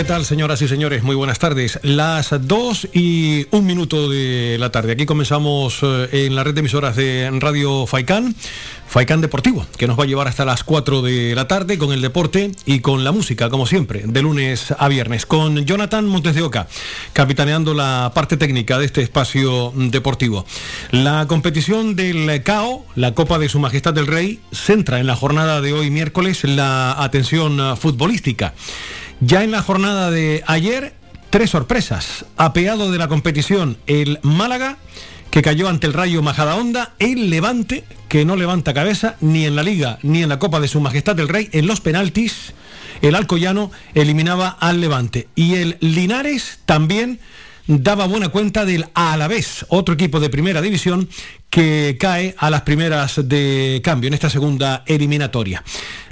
¿Qué tal, señoras y señores? Muy buenas tardes. Las 2 y un minuto de la tarde. Aquí comenzamos eh, en la red de emisoras de Radio Faicán, Faicán Deportivo, que nos va a llevar hasta las 4 de la tarde con el deporte y con la música, como siempre, de lunes a viernes, con Jonathan Montes de Oca, capitaneando la parte técnica de este espacio deportivo. La competición del CAO, la Copa de Su Majestad del Rey, centra en la jornada de hoy miércoles la atención futbolística. Ya en la jornada de ayer, tres sorpresas. Apeado de la competición, el Málaga, que cayó ante el Rayo Majadahonda, el Levante, que no levanta cabeza ni en la Liga ni en la Copa de Su Majestad del Rey, en los penaltis, el Alcoyano eliminaba al Levante. Y el Linares también daba buena cuenta del Alavés, otro equipo de primera división que cae a las primeras de cambio en esta segunda eliminatoria.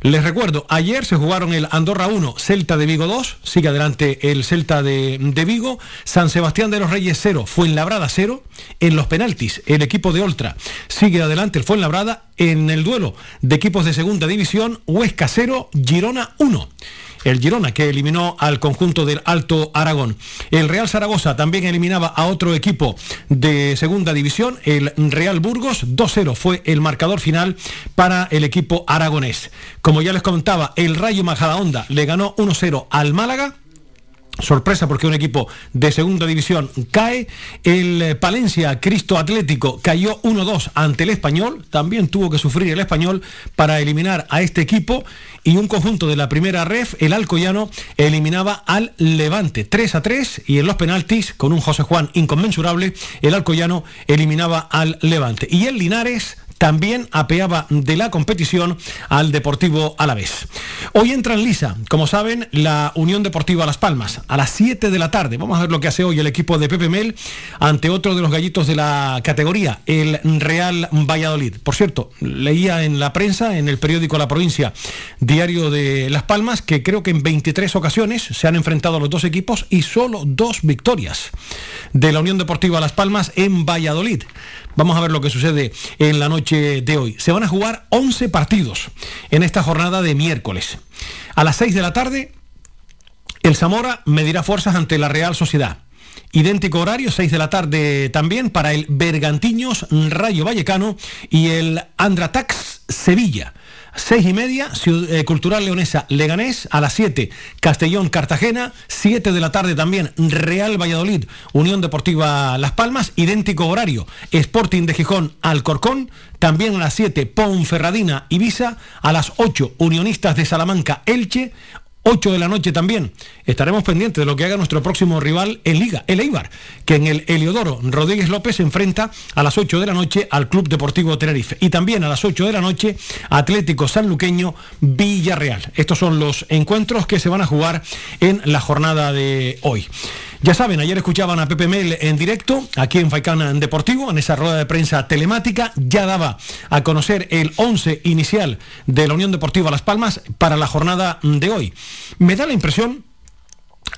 Les recuerdo, ayer se jugaron el Andorra 1, Celta de Vigo 2, sigue adelante el Celta de, de Vigo, San Sebastián de los Reyes 0, Fuenlabrada 0, en los penaltis el equipo de Oltra. Sigue adelante el Fuenlabrada, en el duelo de equipos de segunda división, Huesca 0, Girona 1 el Girona, que eliminó al conjunto del Alto Aragón. El Real Zaragoza también eliminaba a otro equipo de segunda división, el Real Burgos. 2-0 fue el marcador final para el equipo aragonés. Como ya les comentaba, el Rayo Majadahonda le ganó 1-0 al Málaga. Sorpresa porque un equipo de segunda división cae. El eh, Palencia Cristo Atlético cayó 1-2 ante el español. También tuvo que sufrir el español para eliminar a este equipo. Y un conjunto de la primera ref, el Alcoyano, eliminaba al Levante 3 a 3. Y en los penaltis, con un José Juan inconmensurable, el Alcoyano eliminaba al Levante. Y el Linares también apeaba de la competición al Deportivo Alavés. Hoy entra en lisa, como saben, la Unión Deportiva Las Palmas a las 7 de la tarde. Vamos a ver lo que hace hoy el equipo de Pepe Mel ante otro de los gallitos de la categoría, el Real Valladolid. Por cierto, leía en la prensa, en el periódico La Provincia, diario de Las Palmas, que creo que en 23 ocasiones se han enfrentado los dos equipos y solo dos victorias de la Unión Deportiva Las Palmas en Valladolid. Vamos a ver lo que sucede en la noche de hoy. Se van a jugar 11 partidos en esta jornada de miércoles. A las 6 de la tarde, el Zamora medirá fuerzas ante la Real Sociedad. Idéntico horario, 6 de la tarde también para el Bergantiños Rayo Vallecano y el Andratax Sevilla. Seis y media, eh, Cultural Leonesa Leganés, a las 7, Castellón Cartagena, 7 de la tarde también, Real Valladolid, Unión Deportiva Las Palmas, idéntico horario, Sporting de Gijón Alcorcón, también a las 7, Ponferradina Ibiza, a las 8, Unionistas de Salamanca Elche, 8 de la noche también. Estaremos pendientes de lo que haga nuestro próximo rival en Liga, el Eibar, que en el Heliodoro Rodríguez López se enfrenta a las 8 de la noche al Club Deportivo Tenerife. Y también a las 8 de la noche Atlético Sanluqueño Villarreal. Estos son los encuentros que se van a jugar en la jornada de hoy. Ya saben, ayer escuchaban a Pepe Mel en directo, aquí en Faicán Deportivo, en esa rueda de prensa telemática. Ya daba a conocer el 11 inicial de la Unión Deportiva Las Palmas para la jornada de hoy. Me da la impresión,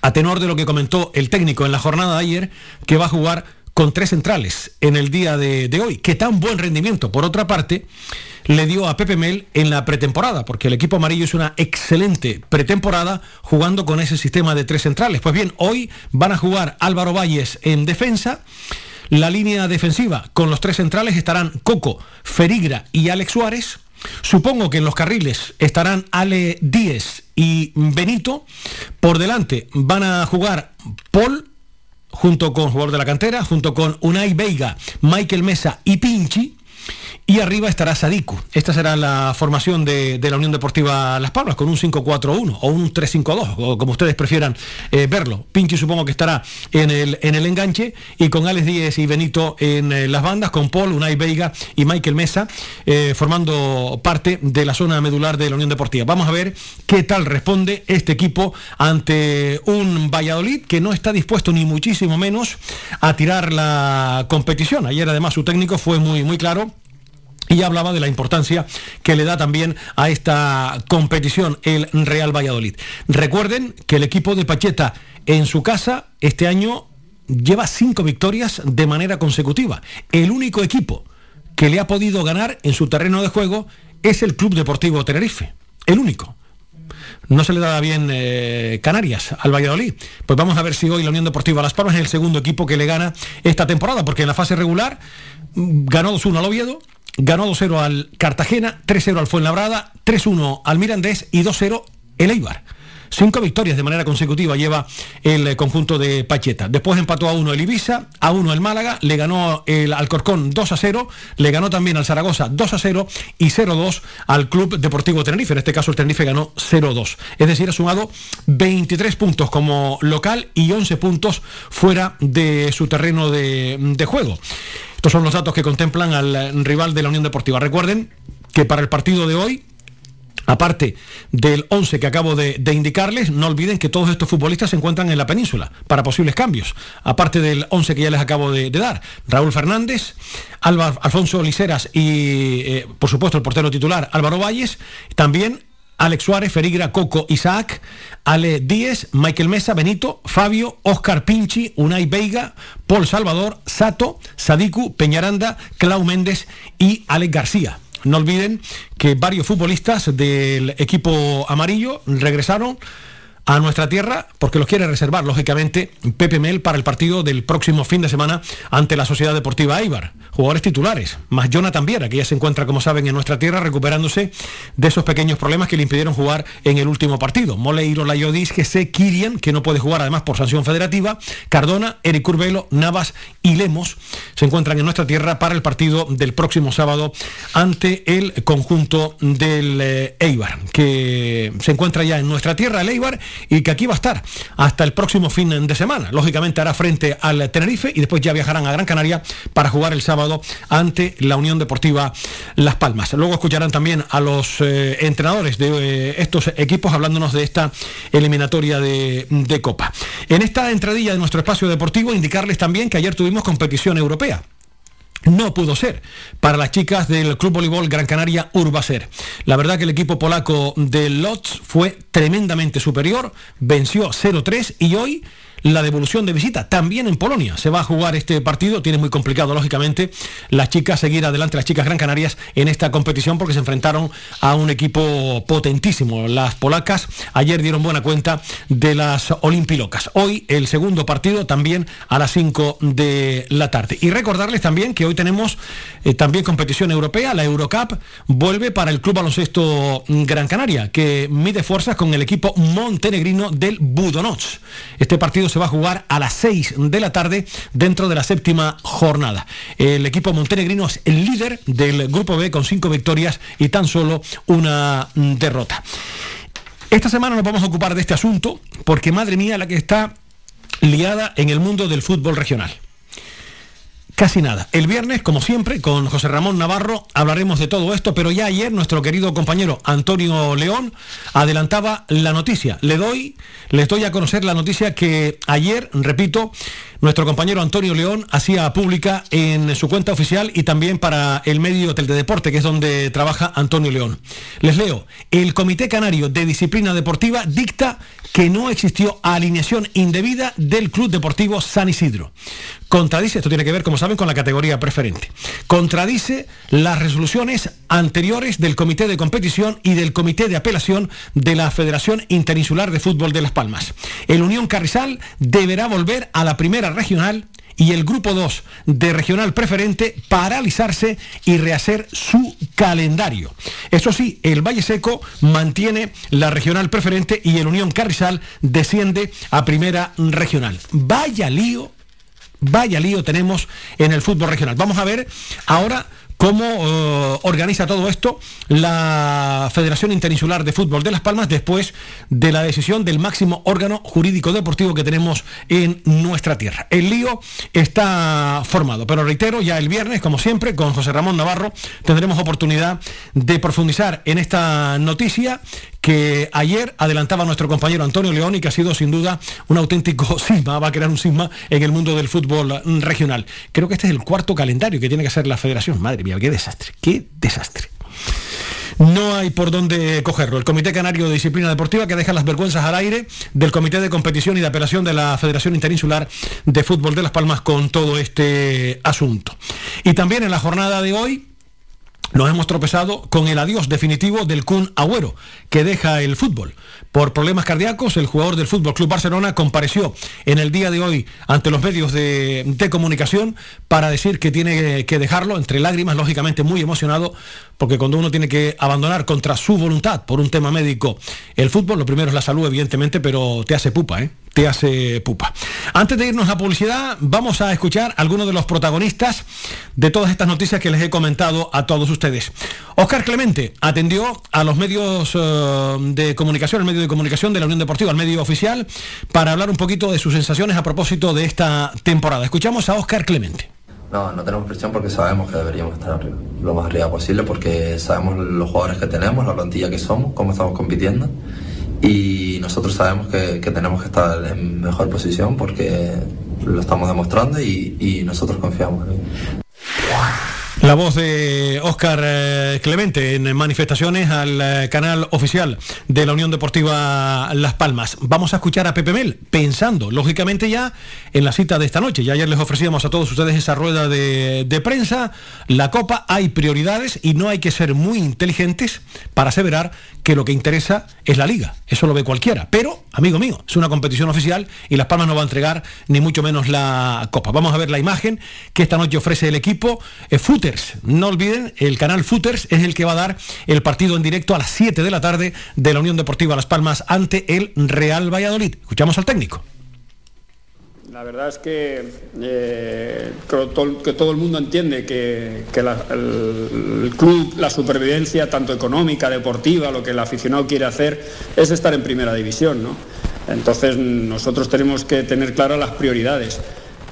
a tenor de lo que comentó el técnico en la jornada de ayer, que va a jugar con tres centrales en el día de, de hoy. Que tan buen rendimiento, por otra parte, le dio a Pepe Mel en la pretemporada, porque el equipo amarillo es una excelente pretemporada jugando con ese sistema de tres centrales. Pues bien, hoy van a jugar Álvaro Valles en defensa. La línea defensiva con los tres centrales estarán Coco, Ferigra y Alex Suárez. Supongo que en los carriles estarán Ale Díez y Benito. Por delante van a jugar Paul, junto con jugador de la cantera, junto con Unai Veiga, Michael Mesa y Pinchi. Y arriba estará Sadiku. Esta será la formación de, la Unión Deportiva Las Palmas, con un 5-4-1 o un 3-5-2, o como ustedes prefieran eh, verlo. Pinchi supongo que estará en el, en el enganche, y con Alex Díez y Benito en eh, las bandas, con Paul, Unai Veiga y Michael Mesa, eh, formando parte de la zona medular de la Unión Deportiva. Vamos a ver qué tal responde este equipo ante un Valladolid que no está dispuesto ni muchísimo menos a tirar la competición. Ayer además su técnico fue muy, muy claro y hablaba de la importancia que le da también a esta competición el Real Valladolid. Recuerden que el equipo de Pacheta en su casa este año lleva cinco victorias de manera consecutiva. El único equipo que le ha podido ganar en su terreno de juego es el Club Deportivo Tenerife. El único. No se le da bien eh, Canarias al Valladolid. Pues vamos a ver si hoy la Unión Deportiva Las Palmas es el segundo equipo que le gana esta temporada, porque en la fase regular mm, ganó 2-1 al Oviedo, ganó 2-0 al Cartagena, 3-0 al Fuenlabrada, 3-1 al Mirandés y 2-0 el Eibar. Cinco victorias de manera consecutiva lleva el eh, conjunto de Pacheta. Después empató a uno el Ibiza, a uno el Málaga, le ganó el Alcorcón 2 a 0, le ganó también al Zaragoza 2 a 0 y 0-2 al Club Deportivo Tenerife. En este caso el Tenerife ganó 0-2. Es decir, ha sumado 23 puntos como local y 11 puntos fuera de su terreno de, de juego. Estos son los datos que contemplan al rival de la Unión Deportiva. Recuerden que para el partido de hoy Aparte del 11 que acabo de, indicarles, no olviden que todos estos futbolistas se encuentran en la península para posibles cambios. Aparte del 11 que ya les acabo de, dar, Raúl Fernández, Alfonso Liceras y, eh, por supuesto, el portero titular Álvaro Valles, también Alex Suárez, Ferigra, Coco, Isaac, Ale Díez, Michael Mesa, Benito, Fabio, Oscar Pinchi, Unai Veiga, Paul Salvador, Sato, Sadiku, Peñaranda, Clau Méndez y Alex García. No olviden que varios futbolistas del equipo amarillo regresaron a nuestra tierra porque los quiere reservar, lógicamente, Pepe Mel para el partido del próximo fin de semana ante la Sociedad Deportiva Eibar. Jugadores titulares, más Jonathan Viera, que ya se encuentra, como saben, en nuestra tierra recuperándose de esos pequeños problemas que le impidieron jugar en el último partido. Moleiro, Layodis, se Kirian, que no puede jugar además por sanción federativa, Cardona, Eric Curvelo, Navas y Lemos se encuentran en nuestra tierra para el partido del próximo sábado ante el conjunto del eh, Eibar, que se encuentra ya en nuestra tierra, el Eibar, y que aquí va a estar hasta el próximo fin de semana. Lógicamente hará frente al Tenerife y después ya viajarán a Gran Canaria para jugar el sábado ante la Unión Deportiva Las Palmas. Luego escucharán también a los eh, entrenadores de eh, estos equipos hablándonos de esta eliminatoria de, de Copa. En esta entradilla de nuestro espacio deportivo, indicarles también que ayer tuvimos competición europea. No pudo ser para las chicas del Club Voleibol Gran Canaria Urbaser. La verdad que el equipo polaco de Lotz fue tremendamente superior, venció 0-3 y hoy la devolución de visita. También en Polonia se va a jugar este partido. Tiene muy complicado, lógicamente, las chicas seguir adelante, las chicas Gran Canarias, en esta competición porque se enfrentaron a un equipo potentísimo. Las polacas ayer dieron buena cuenta de las olimpilocas. Hoy el segundo partido también a las 5 de la tarde. Y recordarles también que hoy tenemos eh, también competición europea. La Eurocup vuelve para el Club Baloncesto Gran Canaria, que mide fuerzas con el equipo montenegrino del Budonoc. Este partido se va a jugar a las 6 de la tarde dentro de la séptima jornada. El equipo montenegrino es el líder del Grupo B con cinco victorias y tan solo una derrota. Esta semana nos vamos a ocupar de este asunto porque, madre mía, la que está liada en el mundo del fútbol regional. Casi nada. El viernes, como siempre, con José Ramón Navarro hablaremos de todo esto, pero ya ayer nuestro querido compañero Antonio León adelantaba la noticia. Le doy, les doy a conocer la noticia que ayer, repito, nuestro compañero Antonio León hacía pública en su cuenta oficial y también para el medio Deporte, que es donde trabaja Antonio León. Les leo, el Comité Canario de Disciplina Deportiva dicta que no existió alineación indebida del Club Deportivo San Isidro. Contradice, esto tiene que ver, como saben, con la categoría preferente. Contradice las resoluciones anteriores del Comité de Competición y del Comité de Apelación de la Federación Interinsular de Fútbol de Las Palmas. El Unión Carrizal deberá volver a la primera regional y el grupo 2 de regional preferente paralizarse y rehacer su calendario. Eso sí, el Valle Seco mantiene la regional preferente y el Unión Carrizal desciende a primera regional. Vaya lío, vaya lío tenemos en el fútbol regional. Vamos a ver ahora cómo eh, organiza todo esto la Federación Interinsular de Fútbol de Las Palmas después de la decisión del máximo órgano jurídico deportivo que tenemos en nuestra tierra. El lío está formado, pero reitero, ya el viernes, como siempre, con José Ramón Navarro, tendremos oportunidad de profundizar en esta noticia que ayer adelantaba nuestro compañero Antonio León y que ha sido sin duda un auténtico sisma, va a crear un sisma en el mundo del fútbol regional. Creo que este es el cuarto calendario que tiene que hacer la federación. Madre mía, qué desastre, qué desastre. No hay por dónde cogerlo. El Comité Canario de Disciplina Deportiva que deja las vergüenzas al aire del Comité de Competición y de Apelación de la Federación Interinsular de Fútbol de Las Palmas con todo este asunto. Y también en la jornada de hoy nos hemos tropezado con el adiós definitivo del Kun Agüero, que deja el fútbol. Por problemas cardíacos, el jugador del Fútbol Club Barcelona compareció en el día de hoy ante los medios de, de, comunicación para decir que tiene que dejarlo, entre lágrimas, lógicamente muy emocionado, porque cuando uno tiene que abandonar contra su voluntad por un tema médico el fútbol, lo primero es la salud, evidentemente, pero te hace pupa, ¿eh? Te hace pupa. Antes de irnos a publicidad, vamos a escuchar a algunos de los protagonistas de todas estas noticias que les he comentado a todos ustedes. Oscar Clemente atendió a los medios uh, de comunicación, el medio de comunicación de la Unión Deportiva, el medio oficial, para hablar un poquito de sus sensaciones a propósito de esta temporada. Escuchamos a Oscar Clemente. No, no tenemos presión porque sabemos que deberíamos estar arriba, lo más arriba posible, porque sabemos los jugadores que tenemos, la plantilla que somos, cómo estamos compitiendo y nosotros sabemos que, que, tenemos que estar en mejor posición porque lo estamos demostrando y, nosotros confiamos en ello. La voz de Óscar eh, Clemente en manifestaciones al eh, canal oficial de la Unión Deportiva Las Palmas. Vamos a escuchar a Pepe Mel, pensando, lógicamente, ya en la cita de esta noche. Ya ayer les ofrecíamos a todos ustedes esa rueda de, de prensa. La Copa hay prioridades y no hay que ser muy inteligentes para aseverar que lo que interesa es la liga. Eso lo ve cualquiera. Pero, amigo mío, es una competición oficial y Las Palmas no va a entregar ni mucho menos la Copa. Vamos a ver la imagen que esta noche ofrece el equipo. Eh, no olviden, el canal Footers es el que va a dar el partido en directo a las 7 de la tarde de la Unión Deportiva Las Palmas ante el Real Valladolid. Escuchamos al técnico. La verdad es que, eh, que todo el mundo entiende que, el, el, club, la supervivencia tanto económica, deportiva, lo que el aficionado quiere hacer es estar en primera división. ¿no? Entonces nosotros tenemos que tener claras las prioridades.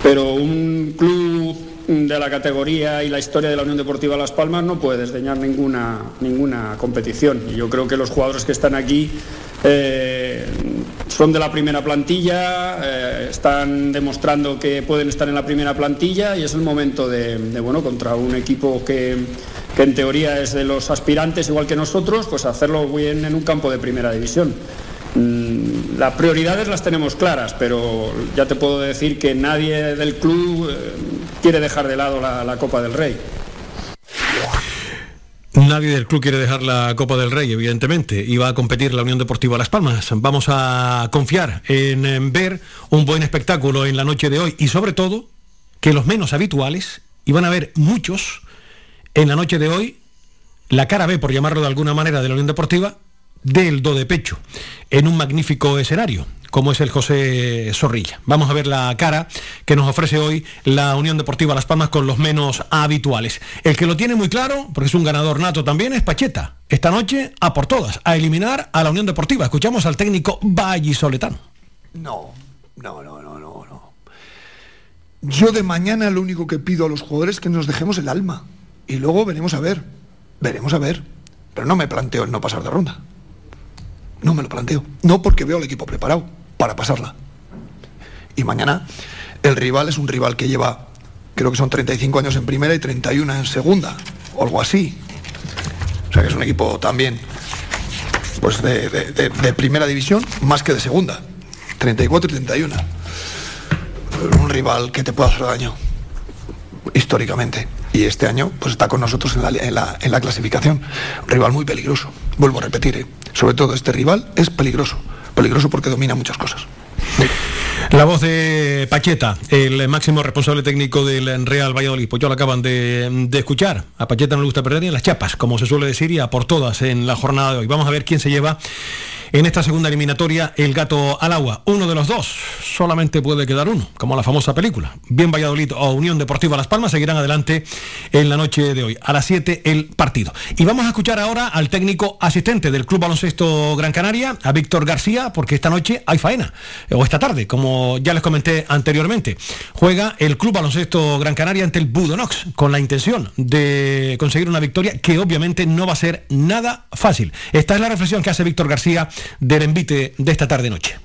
Pero un club de la categoría y la historia de la Unión Deportiva Las Palmas no puede desdeñar ninguna, ninguna competición. Y yo creo que los jugadores que están aquí eh, son de la primera plantilla, eh, están demostrando que pueden estar en la primera plantilla y es el momento de, de bueno, contra un equipo que, que, en teoría es de los aspirantes igual que nosotros, pues hacerlo bien en un campo de primera división. Mm, las prioridades las tenemos claras, pero ya te puedo decir que nadie del club eh, quiere dejar de lado la, Copa del Rey. Nadie del club quiere dejar la Copa del Rey, evidentemente, y va a competir la Unión Deportiva Las Palmas. Vamos a confiar en, en, ver un buen espectáculo en la noche de hoy y sobre todo que los menos habituales, y van a haber muchos en la noche de hoy, la cara B, por llamarlo de alguna manera, de la Unión Deportiva, del do de pecho, en un magnífico escenario como es el José Zorrilla. Vamos a ver la cara que nos ofrece hoy la Unión Deportiva Las Palmas con los menos habituales. El que lo tiene muy claro, porque es un ganador nato también, es Pacheta. Esta noche, a por todas, a eliminar a la Unión Deportiva. Escuchamos al técnico Vallisoletano. No, no, no, no, no, no. Yo de mañana lo único que pido a los jugadores es que nos dejemos el alma. Y luego veremos a ver. Veremos a ver. Pero no me planteo el no pasar de ronda. No me lo planteo. No porque veo al equipo preparado para pasarla. Y mañana el rival es un rival que lleva, creo que son 35 años en primera y 31 en segunda, o algo así. O sea que es un equipo también pues de, de, primera división más que de segunda. 34 y 31. Un rival que te puede hacer daño históricamente. Y este año pues está con nosotros en la, en la, en la clasificación. Rival muy peligroso. Vuelvo a repetir, ¿eh? sobre todo este rival es peligroso. Peligroso porque domina muchas cosas. La voz de Pacheta, el máximo responsable técnico del Real Valladolid. Pues ya lo acaban de, de, escuchar. A Pacheta no le gusta perder ni en las chapas, como se suele decir, y a por todas en la jornada de hoy. Vamos a ver quién se lleva en esta segunda eliminatoria el gato al agua. Uno de los dos, solamente puede quedar uno, como la famosa película. Bien Valladolid o Unión Deportiva Las Palmas seguirán adelante en la noche de hoy. A las 7 el partido. Y vamos a escuchar ahora al técnico asistente del Club Baloncesto Gran Canaria, a Víctor García, porque esta noche hay faena, o esta tarde, como ya les comenté anteriormente. Juega el Club Baloncesto Gran Canaria ante el Budonox, con la intención de conseguir una victoria que obviamente no va a ser nada fácil. Esta es la reflexión que hace Víctor García del envite de esta tarde-noche.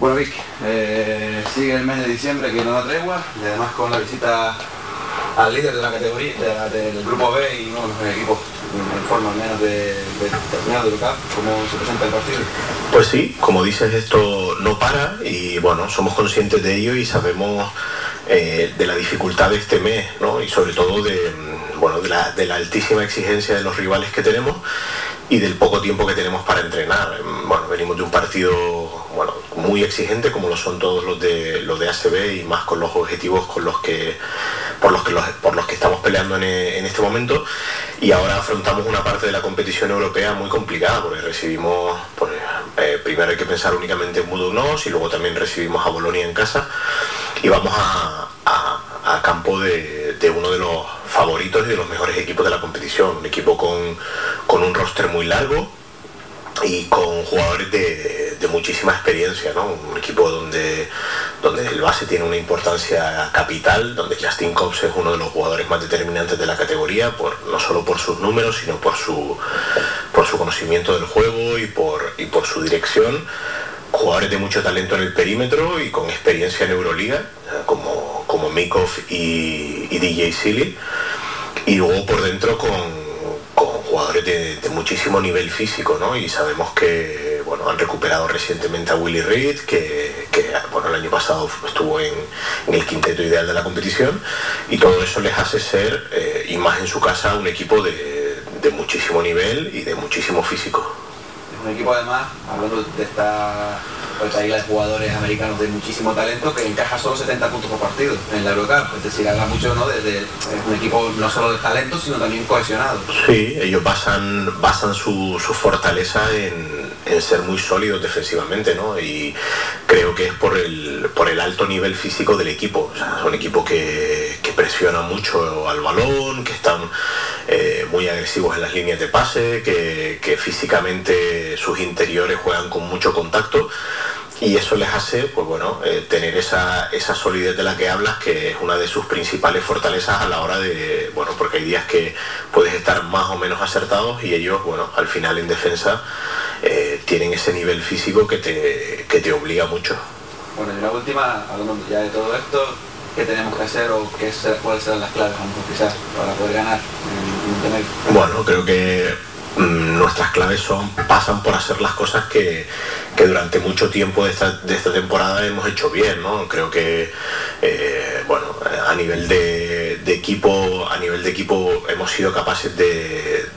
Bueno, Vic, eh, sigue el mes de diciembre que no da tregua y además con la visita al líder de la categoría, del grupo B y uno de los equipos en forma menos de, de terminado de local, ¿cómo se presenta el partido? Pues sí, como dices, esto no para y bueno, somos conscientes de ello y sabemos eh, de la dificultad de este mes, ¿no? Y sobre todo de, bueno, de la, de la altísima exigencia de los rivales que tenemos y del poco tiempo que tenemos para entrenar. Bueno, venimos de un partido bueno, muy exigente como lo son todos los de los de ACB y más con los objetivos con los que por los que por los que estamos peleando en, este momento y ahora afrontamos una parte de la competición europea muy complicada porque recibimos pues, eh, primero hay que pensar únicamente en Budugnos y luego también recibimos a Bolonia en casa y vamos a, campo de, de uno de los favoritos y de los mejores equipos de la competición. Un equipo con, con un roster muy largo y con jugadores de, muchísima experiencia, ¿no? Un equipo donde, donde el base tiene una importancia capital, donde Justin Cobbs es uno de los jugadores más determinantes de la categoría, por, no solo por sus números, sino por su, por su conocimiento del juego y por, y por su dirección. Jugadores de mucho talento en el perímetro y con experiencia en Euroliga, como, como Mikov y DJ Silly y luego por dentro con, jugadores de, muchísimo nivel físico, ¿no? Y sabemos que bueno, han recuperado recientemente a Willy Reed, que, bueno, el año pasado estuvo en, el quinteto ideal de la competición, y todo eso les hace ser, eh, y más en su casa, un equipo de, de muchísimo nivel y de muchísimo físico. Un equipo además, hablando de esta hay de jugadores americanos de muchísimo talento que encaja solo 70 puntos por partido en la Eurocup. Es decir, habla mucho ¿no? de, un equipo no solo de talento, sino también cohesionado. Sí, ellos basan, basan su, fortaleza en, ser muy sólidos defensivamente, ¿no? Y creo que es por el, por el alto nivel físico del equipo. O sea, son equipos que, que presionan mucho al balón, que están eh, muy agresivos en las líneas de pase, que, que físicamente sus interiores juegan con mucho contacto y eso les hace pues bueno eh, tener esa, esa solidez de la que hablas que es una de sus principales fortalezas a la hora de bueno porque hay días que puedes estar más o menos acertados y ellos bueno al final en defensa eh, tienen ese nivel físico que te, que te obliga mucho bueno y la última hablando ya de todo esto qué tenemos que hacer o qué cuáles serán las claves quizás para poder ganar bueno creo que Mm, nuestras claves son pasan por hacer las cosas que, durante mucho tiempo de esta, temporada hemos hecho bien, ¿no? Creo que eh, bueno, a nivel de, equipo, a nivel de equipo hemos sido capaces de,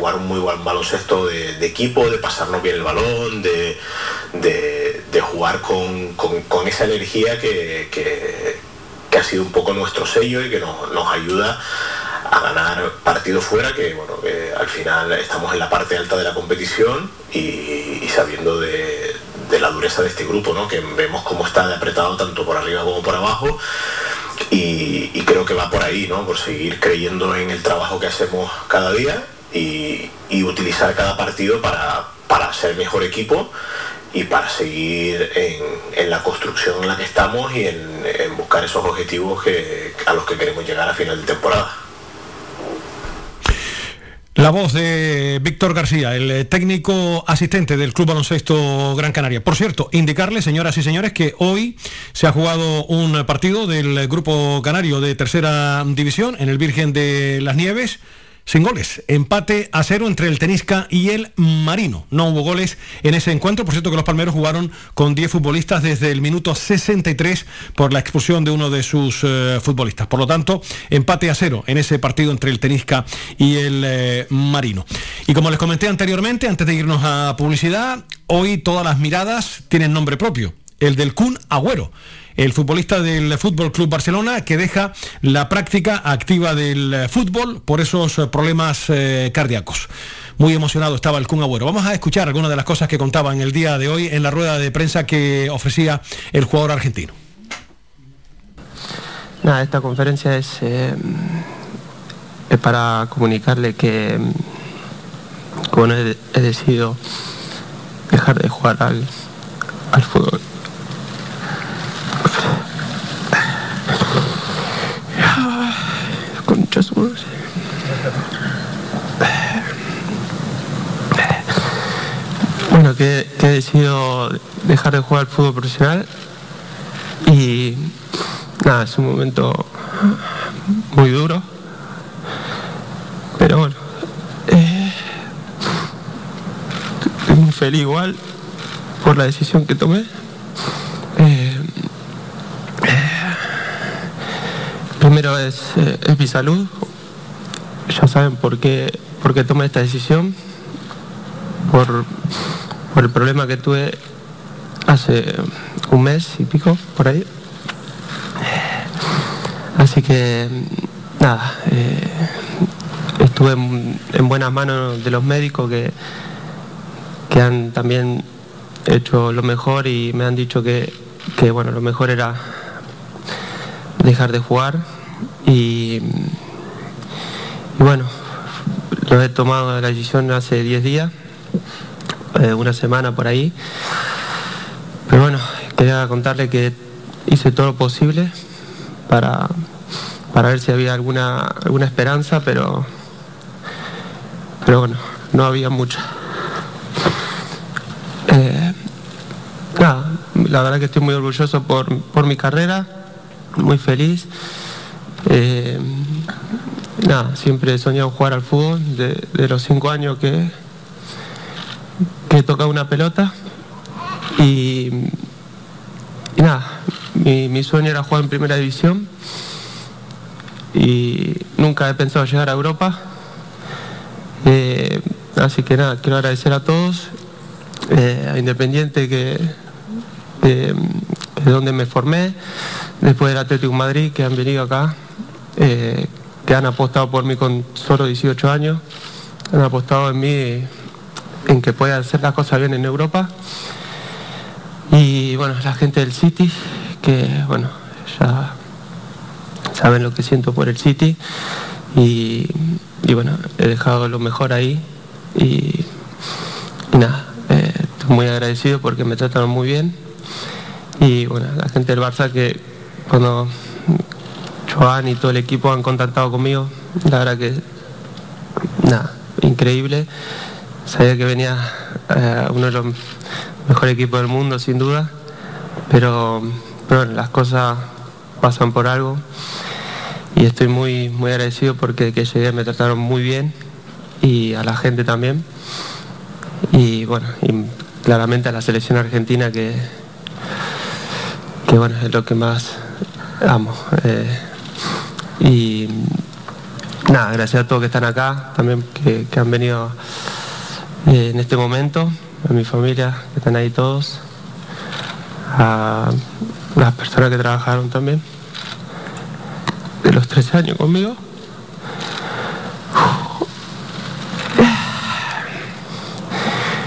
jugar un muy buen baloncesto de, equipo, de pasarnos bien el balón, de, jugar con, esa energía que, ha sido un poco nuestro sello y que nos, nos ayuda a ganar partido fuera, que bueno, que al final estamos en la parte alta de la competición y, sabiendo de, la dureza de este grupo, ¿no? que vemos cómo está de apretado tanto por arriba como por abajo. Y, creo que va por ahí, ¿no? por seguir creyendo en el trabajo que hacemos cada día y, utilizar cada partido para, para ser mejor equipo y para seguir en, la construcción en la que estamos y en, en buscar esos objetivos que, a los que queremos llegar a final de temporada. La voz de Víctor García, el eh, técnico asistente del Club Baloncesto Gran Canaria. Por cierto, indicarle, señoras y señores, que hoy se ha jugado un partido del Grupo Canario de Tercera División en el Virgen de las Nieves sin goles. Empate a cero entre el Tenisca y el Marino. No hubo goles en ese encuentro. Por cierto que los palmeros jugaron con 10 futbolistas desde el minuto 63 por la expulsión de uno de sus eh, futbolistas. Por lo tanto, empate a cero en ese partido entre el Tenisca y el eh, Marino. Y como les comenté anteriormente, antes de irnos a publicidad, hoy todas las miradas tienen nombre propio. El del Kun Agüero el futbolista del Fútbol Club Barcelona que deja la práctica activa del fútbol por esos problemas eh, cardíacos. Muy emocionado estaba el Kun. Vamos a escuchar algunas de las cosas que contaba en el día de hoy en la rueda de prensa que ofrecía el jugador argentino. Nada, esta conferencia es, eh, para comunicarle que, he, decidido dejar de jugar al fútbol. Que, he decidido dejar de jugar fútbol profesional y nada, es un momento muy duro. Pero bueno, eh, muy feliz igual por la decisión que tomé. Eh, primero es, es, mi salud. Ya saben por qué, por qué tomé esta decisión. Por, por el problema que tuve hace un mes y pico, por ahí. Así que, nada, eh, estuve en, buenas manos de los médicos que, que han también hecho lo mejor y me han dicho que, que bueno, lo mejor era dejar de jugar y, y bueno, lo he tomado la decisión hace 10 días, eh, una semana por ahí. Pero bueno, quería contarle que hice todo lo posible para, para ver si había alguna, alguna esperanza, pero, pero bueno, no había mucha. Eh, nada, la verdad que estoy muy orgulloso por, por mi carrera, muy feliz. Eh, nada, siempre he soñado jugar al fútbol, de, de los cinco años que, que he tocado una pelota. Y, nada, mi, sueño era jugar en primera división y nunca he pensado llegar a Europa. Eh, así que nada, quiero agradecer a todos, eh, a Independiente que, eh, donde me formé, después del Atlético Madrid que han venido acá, eh, que han apostado por mí con solo 18 años, han apostado en mí en que pueda hacer las cosas bien en Europa. Y bueno, la gente del City, que bueno, ya saben lo que siento por el City. Y, y bueno, he dejado lo mejor ahí. Y, nada, eh, estoy muy agradecido porque me trataron muy bien. Y bueno, la gente del Barça que cuando Joan y todo el equipo han contactado conmigo, la verdad que nada, increíble. Sabía que venía eh, uno de los mejores equipos del mundo, sin duda, pero, bueno, las cosas pasan por algo y estoy muy, muy agradecido porque que llegué me trataron muy bien y a la gente también. Y bueno, y claramente a la selección argentina que, que bueno, es lo que más amo. Eh, y nada, gracias a todos que están acá, también que han venido eh, en este momento, a mi familia, que están ahí todos, a las personas que trabajaron también, de los 13 años conmigo.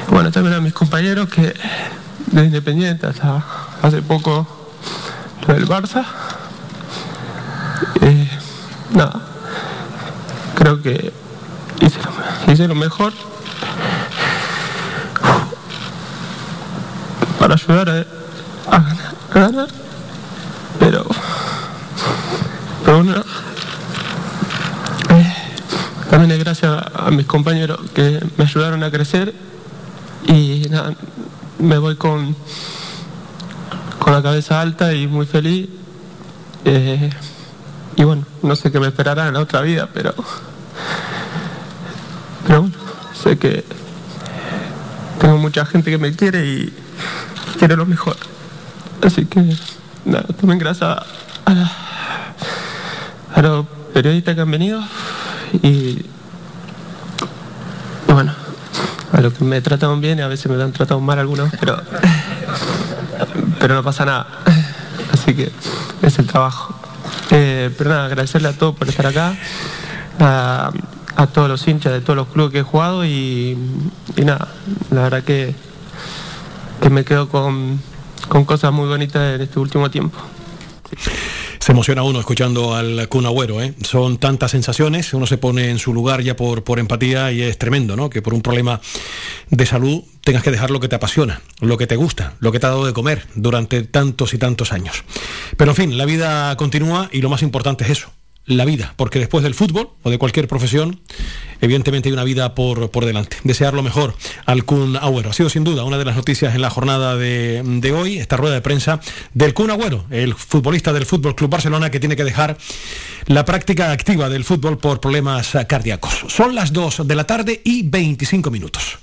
Bueno, también a mis compañeros que de Independiente hasta hace poco lo del Barça. Eh, nada, creo que hice lo, hice lo mejor ayudar a, a, ganar, a ganar, pero, pero bueno, eh, también es gracias a, a, mis compañeros que me ayudaron a crecer y nada, me voy con, con la cabeza alta y muy feliz. Eh, y bueno, no sé qué me esperará en la otra vida, pero, pero bueno, sé que tengo mucha gente que me quiere y quiere lo mejor. Así que, nada, también gracias a, a los periodistas que han venido y, bueno, a los que me tratan bien y a veces me han tratado mal algunos, pero, pero no pasa nada. Así que es el trabajo. Eh, pero nada, agradecerle a todos por estar acá, a, a, todos los hinchas de todos los clubes que he jugado y nada, la verdad que, que me quedo con, con, cosas muy bonitas en este último tiempo. Se emociona uno escuchando al Kun Agüero, ¿eh? Son tantas sensaciones, uno se pone en su lugar ya por, por empatía y es tremendo, ¿no? Que por un problema de salud tengas que dejar lo que te apasiona, lo que te gusta, lo que te ha dado de comer durante tantos y tantos años. Pero en fin, la vida continúa y lo más importante es eso, la vida, porque después del fútbol o de cualquier profesión, evidentemente hay una vida por, por delante. Desear lo mejor al Kun Agüero. Ha sido sin duda una de las noticias en la jornada de, de hoy, esta rueda de prensa del Kun Agüero, el futbolista del Fútbol Club Barcelona que tiene que dejar la práctica activa del fútbol por problemas cardíacos. Son las 2 de la tarde y 25 minutos.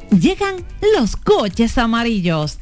llegan los coches amarillos.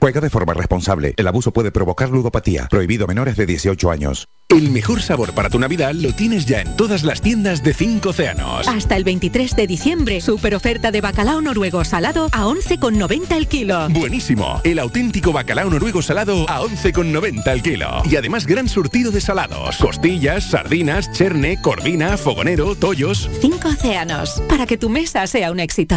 Juega de forma responsable. El abuso puede provocar ludopatía. Prohibido a menores de 18 años. El mejor sabor para tu Navidad lo tienes ya en todas las tiendas de 5 océanos. Hasta el 23 de diciembre, super oferta de bacalao noruego salado a 11,90 el kilo. Buenísimo. El auténtico bacalao noruego salado a 11,90 el kilo. Y además gran surtido de salados. Costillas, sardinas, cherne, corvina, fogonero, tollos. 5 océanos. Para que tu mesa sea un éxito.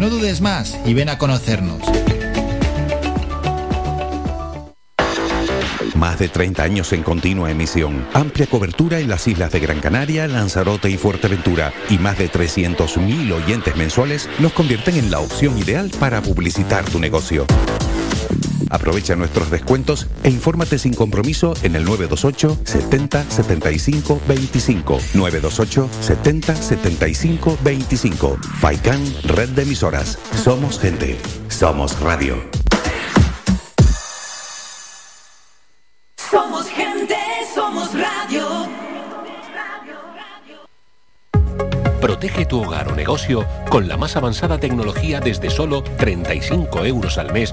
no dudes más y ven a conocernos. Más de 30 años en continua emisión, amplia cobertura en las islas de Gran Canaria, Lanzarote y Fuerteventura y más de 300.000 oyentes mensuales nos convierten en la opción ideal para publicitar tu negocio. Aprovecha nuestros descuentos e infórmate sin compromiso en el 928 70 75 25. 928 70 75 25. Faikan, red de emisoras. Somos gente. Somos radio. Somos gente, somos radio. Protege tu hogar o negocio con la más avanzada tecnología desde solo 35 euros al mes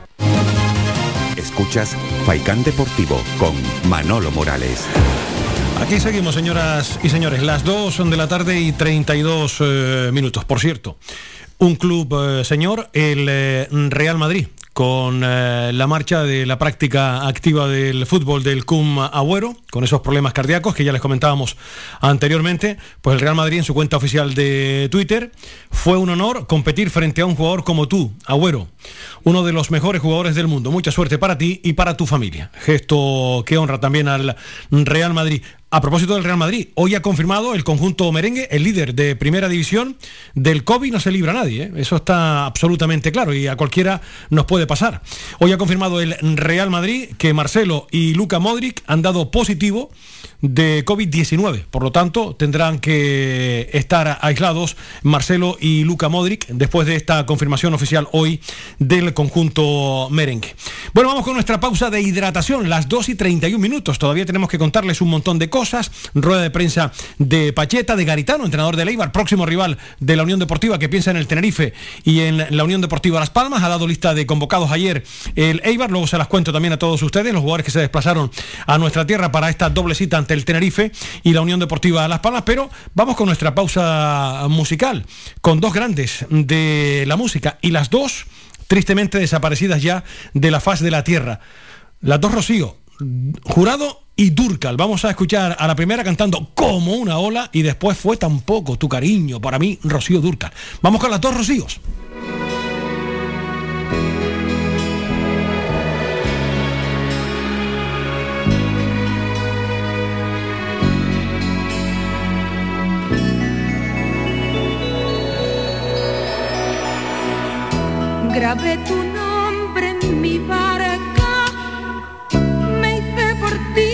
Escuchas Faikán Deportivo con Manolo Morales. Aquí seguimos, señoras y señores. Las 2 de la tarde y 32 eh, minutos. Por cierto, un club, eh, señor, el eh, Real Madrid, con eh, la marcha de la práctica activa del fútbol del CUM Agüero, con esos problemas cardíacos que ya les comentábamos anteriormente, pues el Real Madrid en su cuenta oficial de Twitter fue un honor competir frente a un jugador como tú, Agüero, uno de los mejores jugadores del mundo. Mucha suerte para ti y para tu familia. Gesto que honra también al Real Madrid. A propósito del Real Madrid, hoy ha confirmado el conjunto merengue, el líder de primera división, del COVID no se libra nadie, ¿eh? eso está absolutamente claro y a cualquiera nos puede pasar. Hoy ha confirmado el Real Madrid que Marcelo y Luca Modric han dado positivo de COVID-19. Por lo tanto, tendrán que estar aislados Marcelo y Luca Modric después de esta confirmación oficial hoy del conjunto merengue. Bueno, vamos con nuestra pausa de hidratación, las 2 y 31 minutos. Todavía tenemos que contarles un montón de cosas. Rueda de prensa de Pacheta, de Garitano, entrenador de Leibar, próximo rival de la Unión Deportiva que piensa en el Tenerife y en la Unión Deportiva Las Palmas. Ha dado lista de convocados ayer el Eibar. Luego se las cuento también a todos ustedes, los jugadores que se desplazaron a nuestra tierra para esta doble cita el Tenerife y la Unión Deportiva Las Palmas, pero vamos con nuestra pausa musical, con dos grandes de la música y las dos tristemente desaparecidas ya de la faz de la tierra. Las dos Rocío, Jurado y Durcal. Vamos a escuchar a la primera cantando como una ola y después fue tampoco tu cariño para mí, Rocío Durcal. Vamos con las dos Rocíos. Grabé tu nombre en mi barca, me hice por ti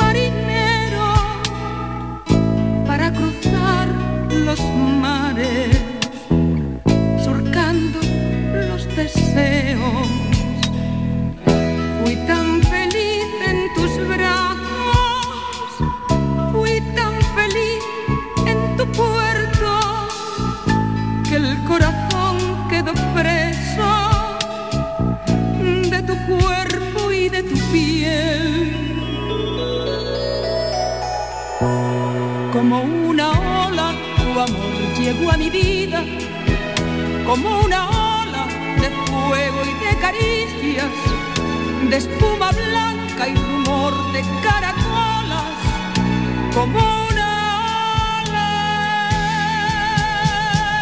marinero para cruzar los mares, surcando los deseos. Fui tan feliz en tus brazos, llegó a mi vida, como una ola de fuego y de caricias, de espuma blanca y rumor de caracolas, como una ola.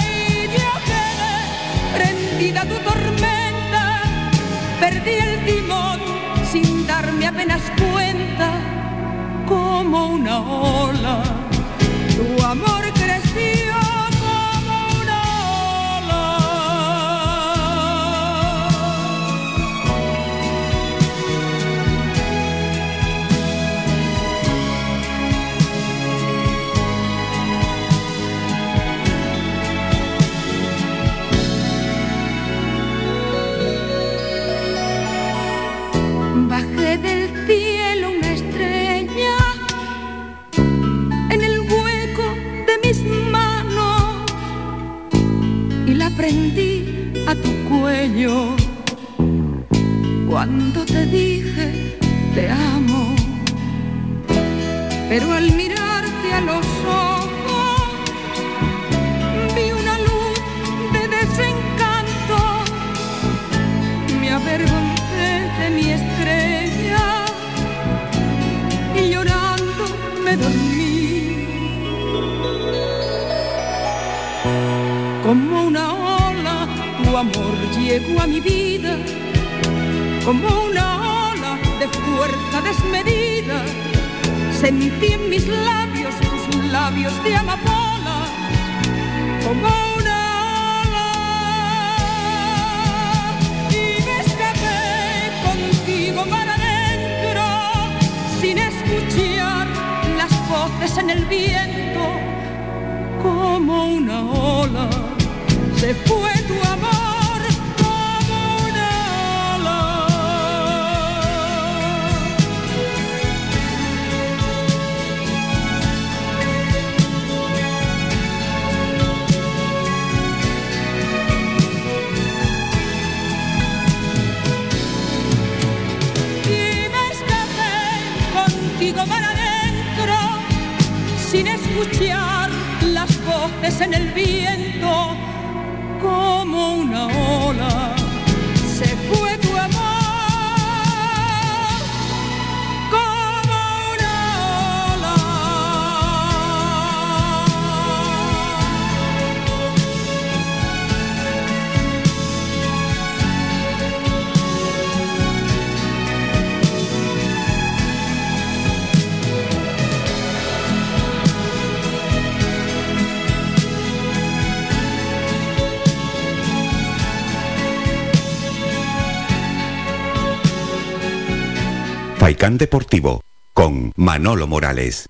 Y yo quedé prendida a tu tormenta, perdí el timón sin darme apenas cuenta, como una ola. Tu amor cuello cuando te dije te amo. Pero al mirarte a los ojos vi una luz de desencanto me avergoncé de mi estrella Ay, cómo me Amor llegó a mi vida como una ola de fuerza desmedida. Sentí en mis labios tus labios de amapola como una ola. Y me escapé contigo para adentro sin escuchar las voces en el viento como una ola. Se fue escuchar las voces en el viento como una ola. Volcán Deportivo con Manolo Morales.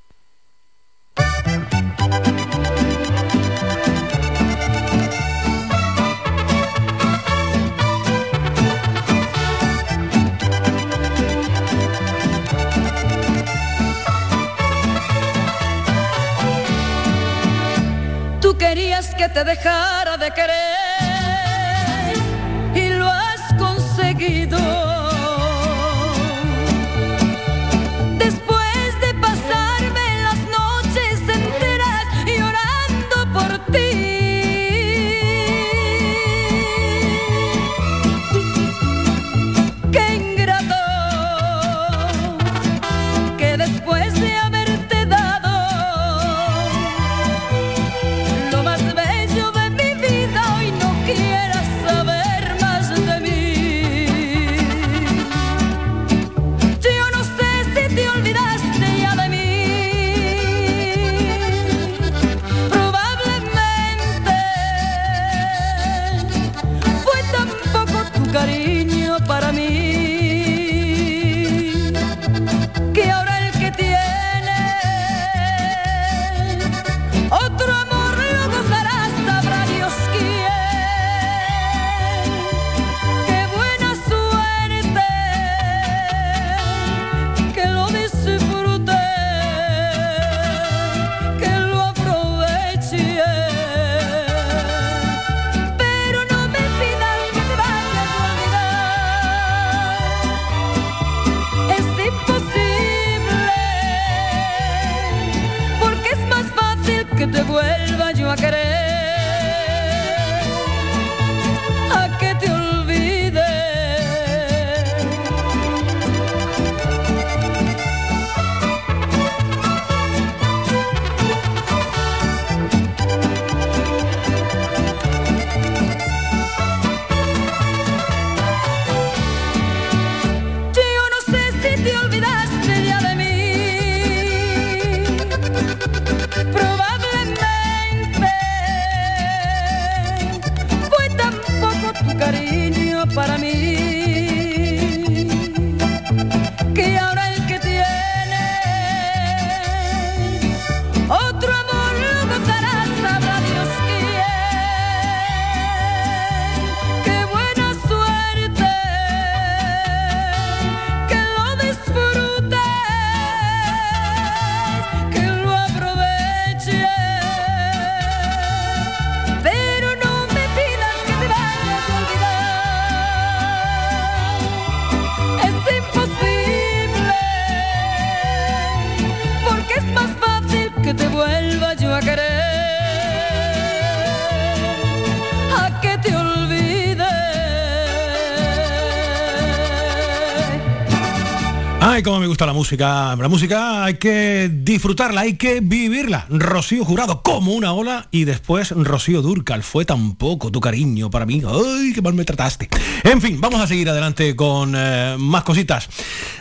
La música. La música hay que disfrutarla, hay que vivirla. Rocío Jurado como una ola y después Rocío Durcal. Fue tan poco tu cariño para mí. Ay, qué mal me trataste. En fin, vamos a seguir adelante con eh, más cositas.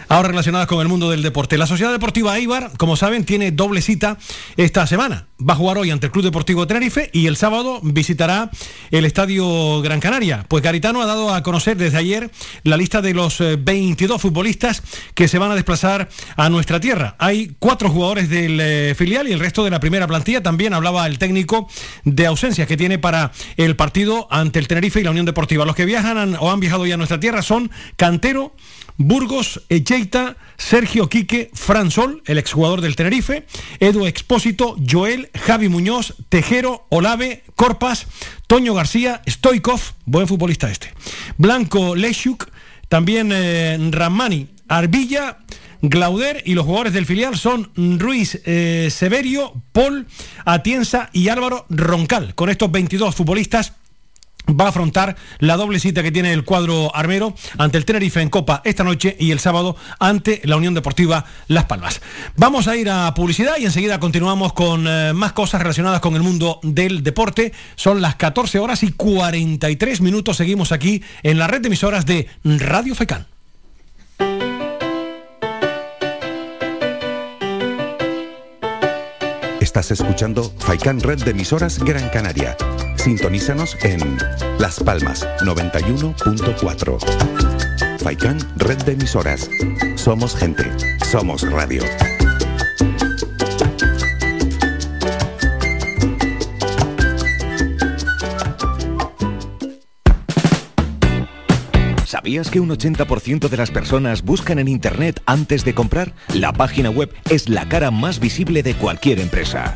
Ahora relacionadas con el mundo del deporte. La Sociedad Deportiva Eibar, como saben, tiene doble cita esta semana. Va a jugar hoy ante el Club Deportivo Tenerife y el sábado visitará el Estadio Gran Canaria. Pues Garitano ha dado a conocer desde ayer la lista de los 22 futbolistas que se van a desplazar a nuestra tierra. Hay cuatro jugadores del eh, filial y el resto de la primera plantilla. También hablaba el técnico de ausencias que tiene para el partido ante el Tenerife y la Unión Deportiva. Los que viajan o han viajado ya a nuestra tierra son Cantero, Burgos, Echeita, Sergio Quique, Fran Sol, el exjugador del Tenerife, Edu Expósito, Joel, Javi Muñoz, Tejero, Olave, Corpas, Toño García, Stoikov, buen futbolista este, Blanco Leshuk, también eh, Ramani, Arbilla, Glauder y los jugadores del filial son Ruiz eh, Severio, Paul Atienza y Álvaro Roncal. Con estos 22 futbolistas va a afrontar la doble cita que tiene el cuadro armero ante el Tenerife en Copa esta noche y el sábado ante la Unión Deportiva Las Palmas. Vamos a ir a publicidad y enseguida continuamos con eh, más cosas relacionadas con el mundo del deporte. Son las 14 horas y 43 minutos. Seguimos aquí en la red de emisoras de Radio FECAN. Estás escuchando Red de emisoras Gran Canaria. Sintonízanos en Las Palmas 91.4. Faikan Red de emisoras. Somos gente. Somos radio. ¿Sabías que un 80% de las personas buscan en Internet antes de comprar? La página web es la cara más visible de cualquier empresa.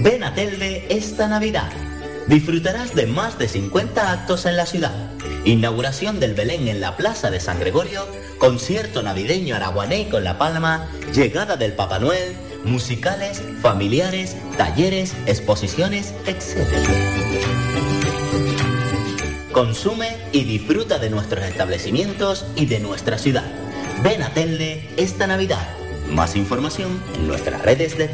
Ven a Telde esta Navidad. Disfrutarás de más de 50 actos en la ciudad. Inauguración del Belén en la Plaza de San Gregorio, concierto navideño araguané con La Palma, llegada del Papá Noel, musicales, familiares, talleres, exposiciones, etc. Consume y disfruta de nuestros establecimientos y de nuestra ciudad. Ven a Telde esta Navidad. Más información en nuestras redes de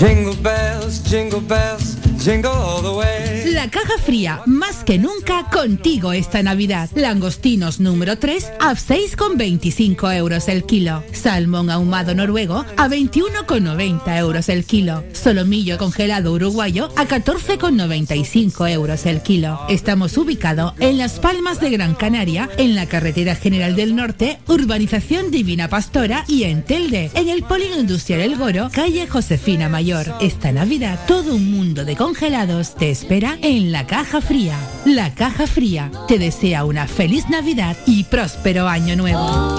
Jingle bells, jingle bells, jingle all the way. La caja fría, más que nunca contigo esta Navidad. Langostinos número 3 a 6,25 euros el kilo. Salmón ahumado noruego a 21,90 euros el kilo. Solomillo congelado uruguayo a 14,95 euros el kilo. Estamos ubicados en Las Palmas de Gran Canaria, en la Carretera General del Norte, Urbanización Divina Pastora y en Telde, en el Polígono Industrial El Goro, calle Josefina Mayor. Esta Navidad, todo un mundo de congelados te espera en la Caja Fría. La Caja Fría te desea una feliz Navidad y próspero año nuevo.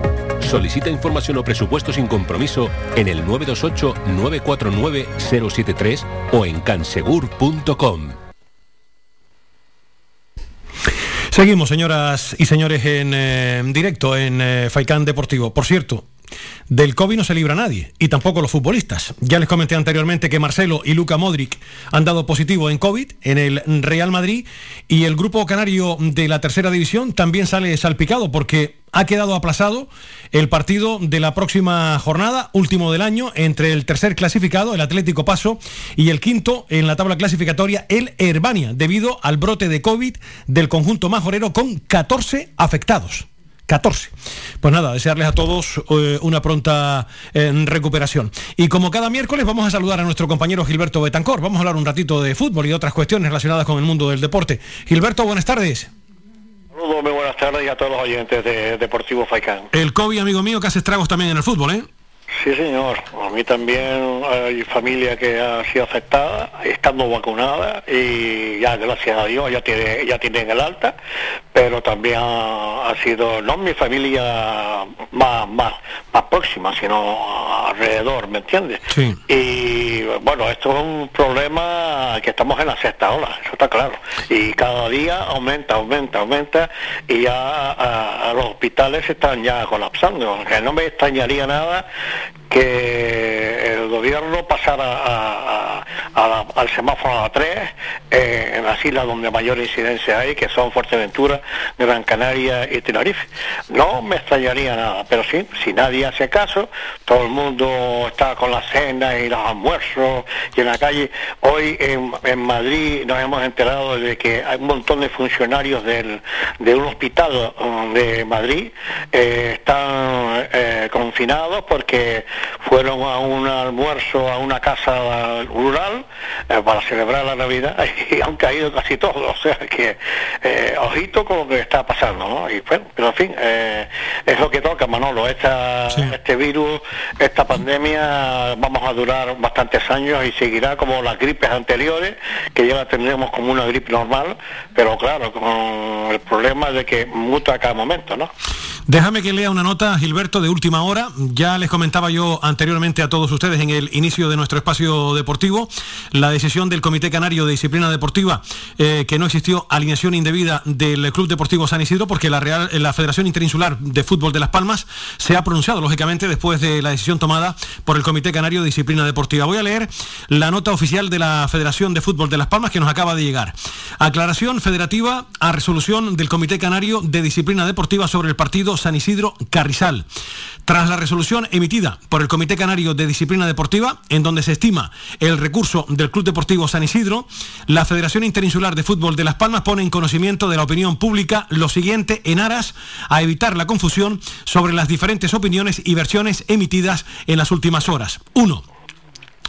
Solicita información o presupuesto sin compromiso en el 928-949-073 o en cansegur.com. Seguimos, señoras y señores, en eh, directo en eh, Deportivo. Por cierto, del COVID no se libra nadie, y tampoco los futbolistas. Ya les comenté anteriormente que Marcelo y Luca Modric han dado positivo en COVID en el Real Madrid, y el grupo canario de la tercera división también sale salpicado porque ha quedado aplazado el partido de la próxima jornada, último del año, entre el tercer clasificado, el Atlético Paso, y el quinto en la tabla clasificatoria, el Herbania, debido al brote de COVID del conjunto majorero con 14 afectados. 14. Pues nada, desearles a todos eh, una pronta eh, recuperación. Y como cada miércoles vamos a saludar a nuestro compañero Gilberto Betancor. Vamos a hablar un ratito de fútbol y otras cuestiones relacionadas con el mundo del deporte. Gilberto, buenas tardes. Saludos, muy buenas tardes y a todos los oyentes de Deportivo Faicán. El COVID, amigo mío, que hace estragos también en el fútbol, ¿eh? Sí, señor. A mí también hay familia que ha sido afectada, estando vacunada y ya, gracias a Dios, ya, tiene, ya tienen el alta, pero también ha, ha sido, no mi familia más, más, más próxima, sino alrededor, ¿me entiendes? Sí. Y bueno, esto es un problema que estamos en la sexta ola, eso está claro. Y cada día aumenta, aumenta, aumenta y ya a, a los hospitales están ya colapsando. Que no me extrañaría nada que el gobierno pasara a- a- a la- al semáforo a 3 eh, en las islas donde mayor incidencia hay, que son Fuerteventura, Gran Canaria y Tenerife. No me extrañaría nada, pero sí, si nadie hace caso, todo el mundo está con las cenas y los almuerzos y en la calle. Hoy en, en Madrid nos hemos enterado de que hay un montón de funcionarios del, de un hospital um, de Madrid eh, están eh, confinados porque fueron a un almuerzo a una casa rural eh, para celebrar la Navidad y han caído casi todos, o sea que eh, ojito con lo que está pasando, ¿no? Y bueno, pero en fin, eh, es lo que toca, Manolo, esta, este virus, esta pandemia vamos a durar bastantes años y seguirá como las gripes anteriores, que ya la tendremos como una gripe normal, pero claro, con el problema de que muta a cada momento, ¿no? Déjame que lea una nota, Gilberto, de última hora. Ya les comentaba yo anteriormente a todos ustedes en el inicio de nuestro espacio deportivo la decisión del Comité Canario de Disciplina Deportiva eh, que no existió alineación indebida del Club Deportivo San Isidro porque la, Real, la Federación Interinsular de Fútbol de Las Palmas se ha pronunciado, lógicamente, después de la decisión tomada por el Comité Canario de Disciplina Deportiva. Voy a leer la nota oficial de la Federación de Fútbol de Las Palmas que nos acaba de llegar. Aclaración federativa a resolución del Comité Canario de Disciplina Deportiva sobre el partido San Isidro Carrizal. Tras la resolución emitida por el Comité Canario de Disciplina Deportiva, en donde se estima el recurso del Club Deportivo San Isidro, la Federación Interinsular de Fútbol de Las Palmas pone en conocimiento de la opinión pública lo siguiente en aras a evitar la confusión sobre las diferentes opiniones y versiones emitidas en las últimas horas. Uno,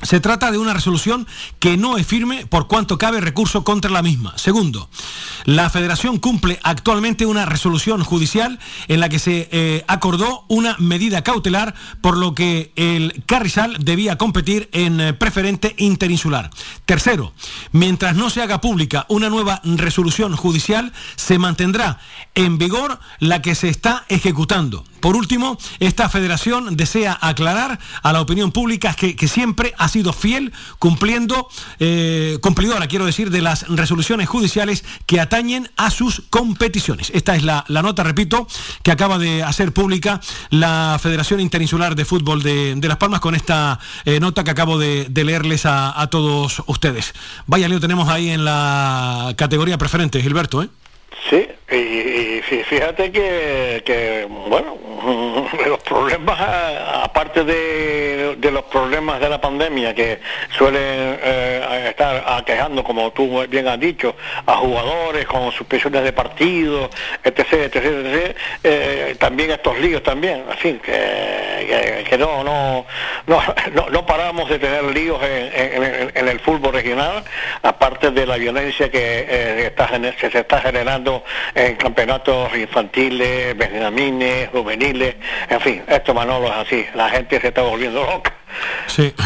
se trata de una resolución que no es firme por cuanto cabe recurso contra la misma. Segundo, la Federación cumple actualmente una resolución judicial en la que se eh, acordó una medida cautelar por lo que el Carrizal debía competir en eh, preferente interinsular. Tercero, mientras no se haga pública una nueva resolución judicial, se mantendrá en vigor la que se está ejecutando. Por último, esta federación desea aclarar a la opinión pública que, que siempre ha sido fiel cumpliendo, eh, cumplidora, quiero decir, de las resoluciones judiciales que atañen a sus competiciones. Esta es la, nota, repito, que acaba de hacer pública la Federación Interinsular de Fútbol de, de Las Palmas con esta eh, nota que acabo de, leerles a, a, todos ustedes. Vaya lío tenemos ahí en la categoría preferente, Gilberto, ¿eh? Sí, y, fíjate que, bueno, los problemas, aparte de, de, los problemas de la pandemia que suelen eh, estar aquejando, como tú bien has dicho, a jugadores con suspensiones de partidos, etc., etc., etc., eh, también estos líos también, en fin, que, que, que no, no, no, no, paramos de tener líos en, en, el fútbol regional, aparte de la violencia que eh, está, se está generando en campeonatos infantiles, benjamines, juveniles, en fin, esto Manolo es así, la gente se está volviendo loca. Sí.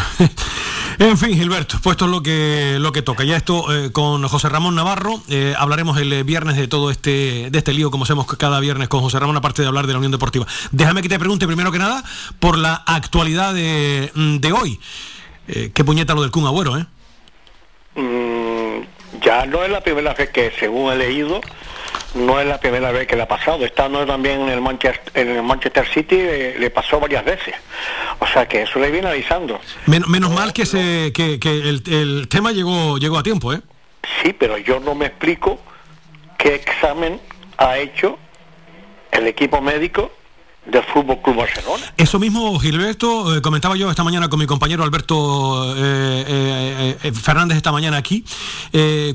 En fin, Gilberto, pues esto es lo que, lo que toca. Ya esto eh, con José Ramón Navarro, eh, hablaremos el viernes de todo este, de este lío, como hacemos cada viernes con José Ramón, aparte de hablar de la Unión Deportiva. Déjame que te pregunte primero que nada por la actualidad de, de hoy. Eh, qué puñeta lo del Kun Agüero, ¿eh? Mm, ya no es la primera vez que, según he leído, no es la primera vez que le ha pasado. Estando también en el Manchester, en el Manchester City le, le, pasó varias veces. O sea que eso le viene avisando. Men menos mal que se que, que el, el, tema llegó llegó a tiempo, ¿eh? Sí, pero yo no me explico qué examen ha hecho el equipo médico del Fútbol Club Barcelona. Eso mismo, Gilberto, eh, comentaba yo esta mañana con mi compañero Alberto eh, eh, Fernández esta mañana aquí,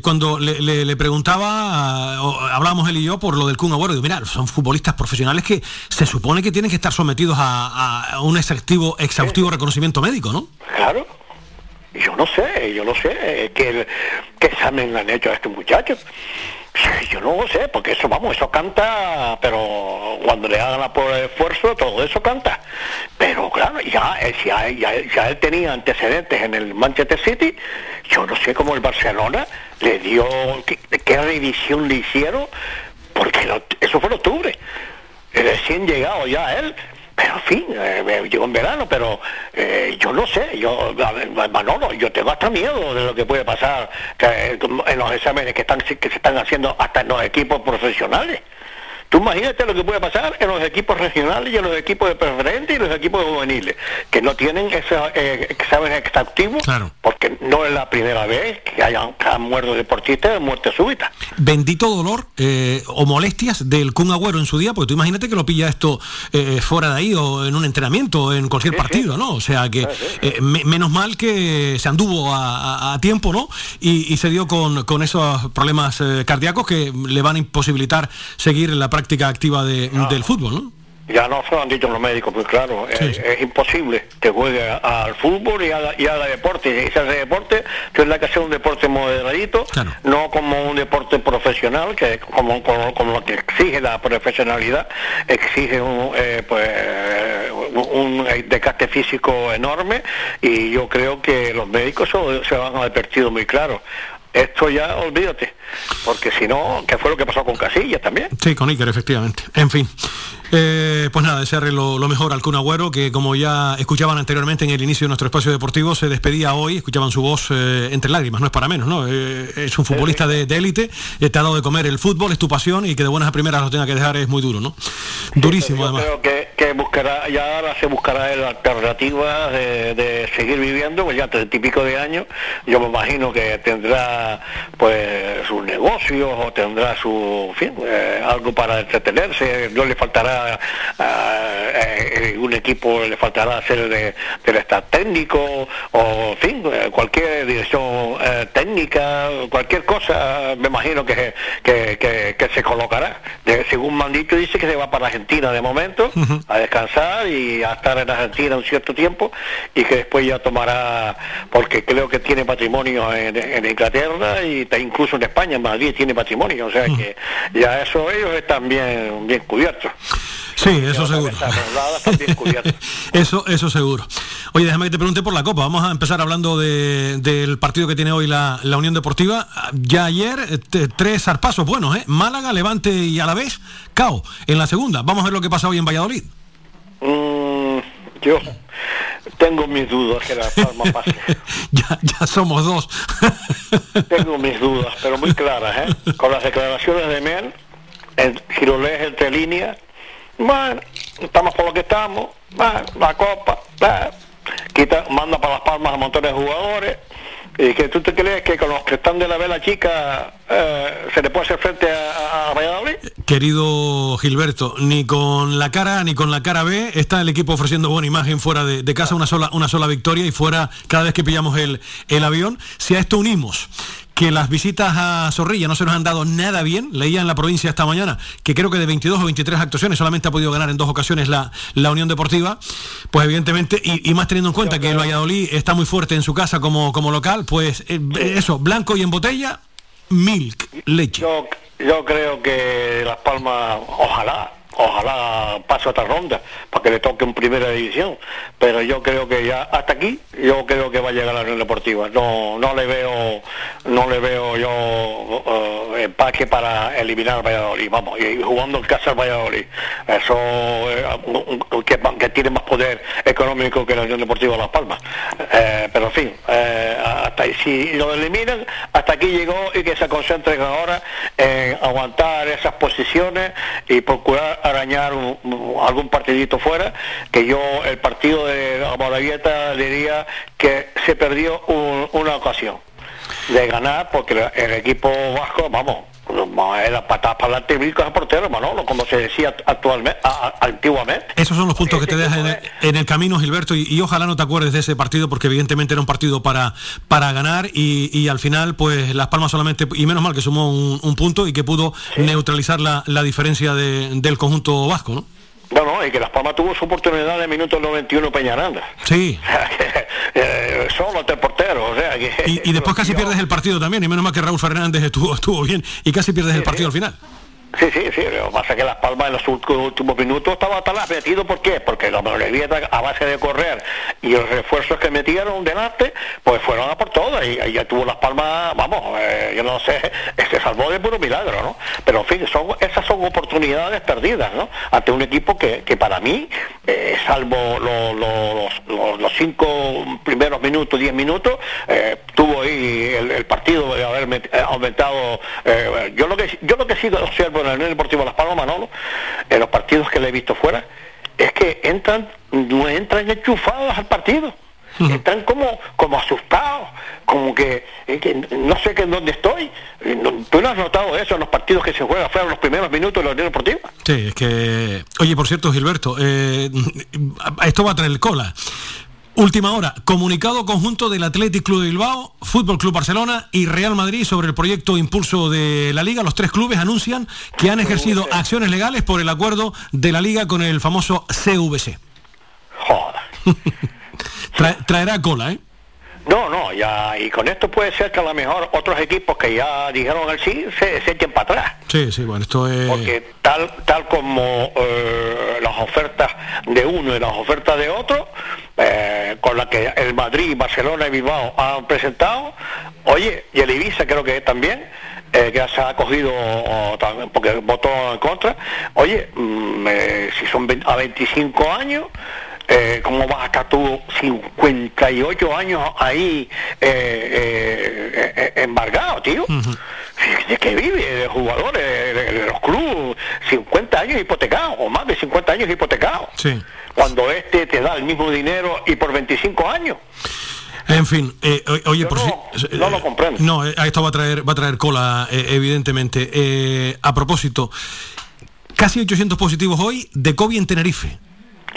cuando le, le, le preguntaba, hablábamos él y yo por lo del Kun Agüero, digo, mira, son futbolistas profesionales que se supone que tienen que estar sometidos a, a un exhaustivo, exhaustivo reconocimiento médico, ¿no? Claro. Yo no sé, yo no sé qué, qué examen han hecho a estos muchachos. Yo no lo sé, porque eso, vamos, eso canta, pero cuando le hagan por esfuerzo, todo eso canta. Pero claro, ya, ya, ya, ya él tenía antecedentes en el Manchester City, yo no sé cómo el Barcelona le dio, qué, revisión le hicieron, porque eso fue en octubre. Recién llegado ya él, pero en fin, eh, llegó en verano, pero eh, yo no sé, yo, Manolo, yo tengo hasta miedo de lo que puede pasar que, en los exámenes que, están, que se están haciendo hasta en los equipos profesionales. Tú imagínate lo que puede pasar en los equipos regionales y en los equipos de preferente y los equipos juveniles, que no tienen ese eh, examen claro. porque no es la primera vez que hayan, que han muerto deportistas de muerte súbita. Bendito dolor eh, o molestias del Kun Agüero en su día, porque tú imagínate que lo pilla esto eh, fuera de ahí o en un entrenamiento o en cualquier sí, partido, sí. ¿no? O sea que sí, me, menos mal que se anduvo a, a, a tiempo, ¿no? Y, y, se dio con, con esos problemas cardíacos que le van a imposibilitar seguir la práctica práctica activa de, no. del fútbol, ¿no? Ya no se lo han dicho los médicos, pues claro, sí, es, sí. es, imposible que juegue al fútbol y haga, y haga deporte. Y si hace deporte, tendrá que hacer un deporte moderadito, claro. no como un deporte profesional, que como, como, como, lo que exige la profesionalidad, exige un, eh, pues, un desgaste físico enorme y yo creo que los médicos se, se van a advertido muy claro esto ya olvídate, porque si no, ¿qué fue lo que pasó con Casillas también? Sí, con Iker, efectivamente. En fin. Eh, pues nada, desearle lo, lo, mejor al Kun Agüero, que como ya escuchaban anteriormente en el inicio de nuestro espacio deportivo, se despedía hoy, escuchaban su voz eh, entre lágrimas, no es para menos, ¿no? Eh, es un futbolista de élite, de, te ha dado de comer el fútbol, es tu pasión y que de buenas a primeras lo tenga que dejar es muy duro, ¿no? Durísimo yo además. Creo que, que buscará, ya ahora se buscará el alternativa de, de seguir viviendo, pues ya treinta y pico de años, yo me imagino que tendrá pues sus negocios o tendrá su, en fin, eh, algo para entretenerse, no le faltará eh, eh, un equipo, le faltará hacer de, del staff técnico o, en fin, eh, cualquier dirección técnica, cualquier cosa, me imagino que, que, que- que se colocará. De- según me han dicho, dice que se va para Argentina de momento a descansar y a estar en Argentina un cierto tiempo y que después ya tomará, porque creo que tiene patrimonio en, en Inglaterra y ta- incluso en España, en Madrid tiene patrimonio, o sea que ya eso ellos están bien, bien cubiertos. Sí, eso seguro. Eso, eso seguro. Oye, déjame que te pregunte por la Copa. Vamos a empezar hablando de- del partido que tiene hoy la, la Unión Deportiva. Ya ayer, eh, te- tres zarpazos buenos, ¿eh? Málaga, Levante y Alavés, CAO en la segunda. Vamos a ver lo que pasa hoy en Valladolid. Mm, yo tengo mis dudas que la Palma pase. ya, ya somos dos. Tengo mis dudas, pero muy claras, ¿eh? Con las declaraciones de Mel, el, si lo lees entre líneas, bueno, estamos por lo que estamos, bueno, la copa, bueno, quita, manda para las palmas a montones de jugadores, y que tú te crees que con los que están de la vela chica eh, se le puede hacer frente a, a- Valladolid. Querido Gilberto, ni con la cara ni con la cara B está el equipo ofreciendo buena imagen fuera de, casa, una sola, una sola victoria y fuera cada vez que pillamos el, el avión. Si a esto unimos que las visitas a Zorrilla no se nos han dado nada bien, leía en la provincia esta mañana que creo que de 22 o 23 actuaciones solamente ha podido ganar en dos ocasiones la, la Unión Deportiva, pues evidentemente, y, y más teniendo en cuenta que el Valladolid está muy fuerte en su casa como, como local, pues eh, eso, blanco y en botella, milk, leche. Yo, yo creo que Las Palmas, ojalá, ojalá pase otra ronda para que le toque en primera división, pero yo creo que ya hasta aquí, yo creo que va a llegar a la Unión Deportiva. No, no le veo, no le veo yo eh, empaque para eliminar al Valladolid, vamos, y jugando en casa al Valladolid. Eso eh, que, tiene más poder económico que la Unión Deportiva Las Palmas. Eh, pero en fin, eh, hasta si lo eliminan, hasta aquí llegó y que se concentren ahora en aguantar esas posiciones y procurar arañar algún partidito fuera, que yo el partido de Moravieta diría que se perdió un- una ocasión de ganar porque el equipo vasco, vamos, era patas para adelante y a portero, Manolo, como se decía actualmente, a- a- antiguamente. Esos son los puntos que te dejan en el, en el camino, Gilberto, y, y ojalá no te acuerdes de ese partido, porque evidentemente era un partido para, para ganar y, y al final, pues Las Palmas solamente, y menos mal que sumó un, un punto y que pudo neutralizar la, la diferencia de- del conjunto vasco, ¿no? No, no, y que Las Palmas tuvo su oportunidad de minuto 91 Peñaranda. Sí. Eh, solo tres porteros, o sea que... Y, y después casi pierdes el partido también, y menos mal que Raúl Fernández estuvo, estuvo bien, y casi pierdes el partido al final. Sí, sí, sí, lo que pasa que Las Palmas en los últimos, minutos estaba tan metido, ¿por qué? Porque la Morevieta a base de correr y los refuerzos que metieron delante, pues fueron a por todas y, y ya tuvo Las Palmas, vamos, eh, yo no sé, se salvó de puro milagro, ¿no? Pero en fin, son, esas son oportunidades perdidas, ¿no? Ante un equipo que, que para mí, eh, salvo lo- lo- los, los- los cinco primeros minutos, diez minutos, eh, tuvo ahí el, el partido de haber met- aumentado. eh, yo lo que yo lo que sí observo en la Unión Deportiva Las Palmas, Manolo, en los partidos que le he visto fuera, es que entran, no entran enchufados al partido. Están como, como asustados, como que, eh, que no sé que en dónde estoy. Eh, ¿Tú no has notado eso en los partidos que se juegan fuera en los primeros minutos de la Unión Deportiva? Sí, es que... Oye, por cierto, Gilberto, eh, esto va a traer cola. Última hora, comunicado conjunto del Athletic Club de Bilbao, Fútbol Club Barcelona y Real Madrid sobre el proyecto impulso de la Liga. Los tres clubes anuncian que han ejercido acciones legales por el acuerdo de la Liga con el famoso CVC. Trae- traerá cola, ¿eh? No, no, ya, y con esto puede ser que a lo mejor otros equipos que ya dijeron el sí se, se echen para atrás. Sí, sí, bueno, esto es... Porque tal tal como eh, las ofertas de uno y las ofertas de otro, eh, con la que el Madrid, Barcelona y Bilbao han presentado, oye, y el Ibiza creo que también, eh, que se ha acogido o, también, porque votó en contra, oye, mm, eh, si son 20 a 25 años, eh, ¿cómo vas a estar tú 58 años ahí eh, eh, eh, embargado, tío? ¿De qué vive? De jugadores, de, de los clubes, 50 años hipotecados, o más de 50 años hipotecados. Sí. Cuando este te da el mismo dinero y por 25 años. En fin, eh, oye, por no- si... no lo comprendo. No, eh, esto va a traer, va a traer cola, eh, evidentemente. Eh, a propósito, casi 800 positivos hoy de COVID en Tenerife.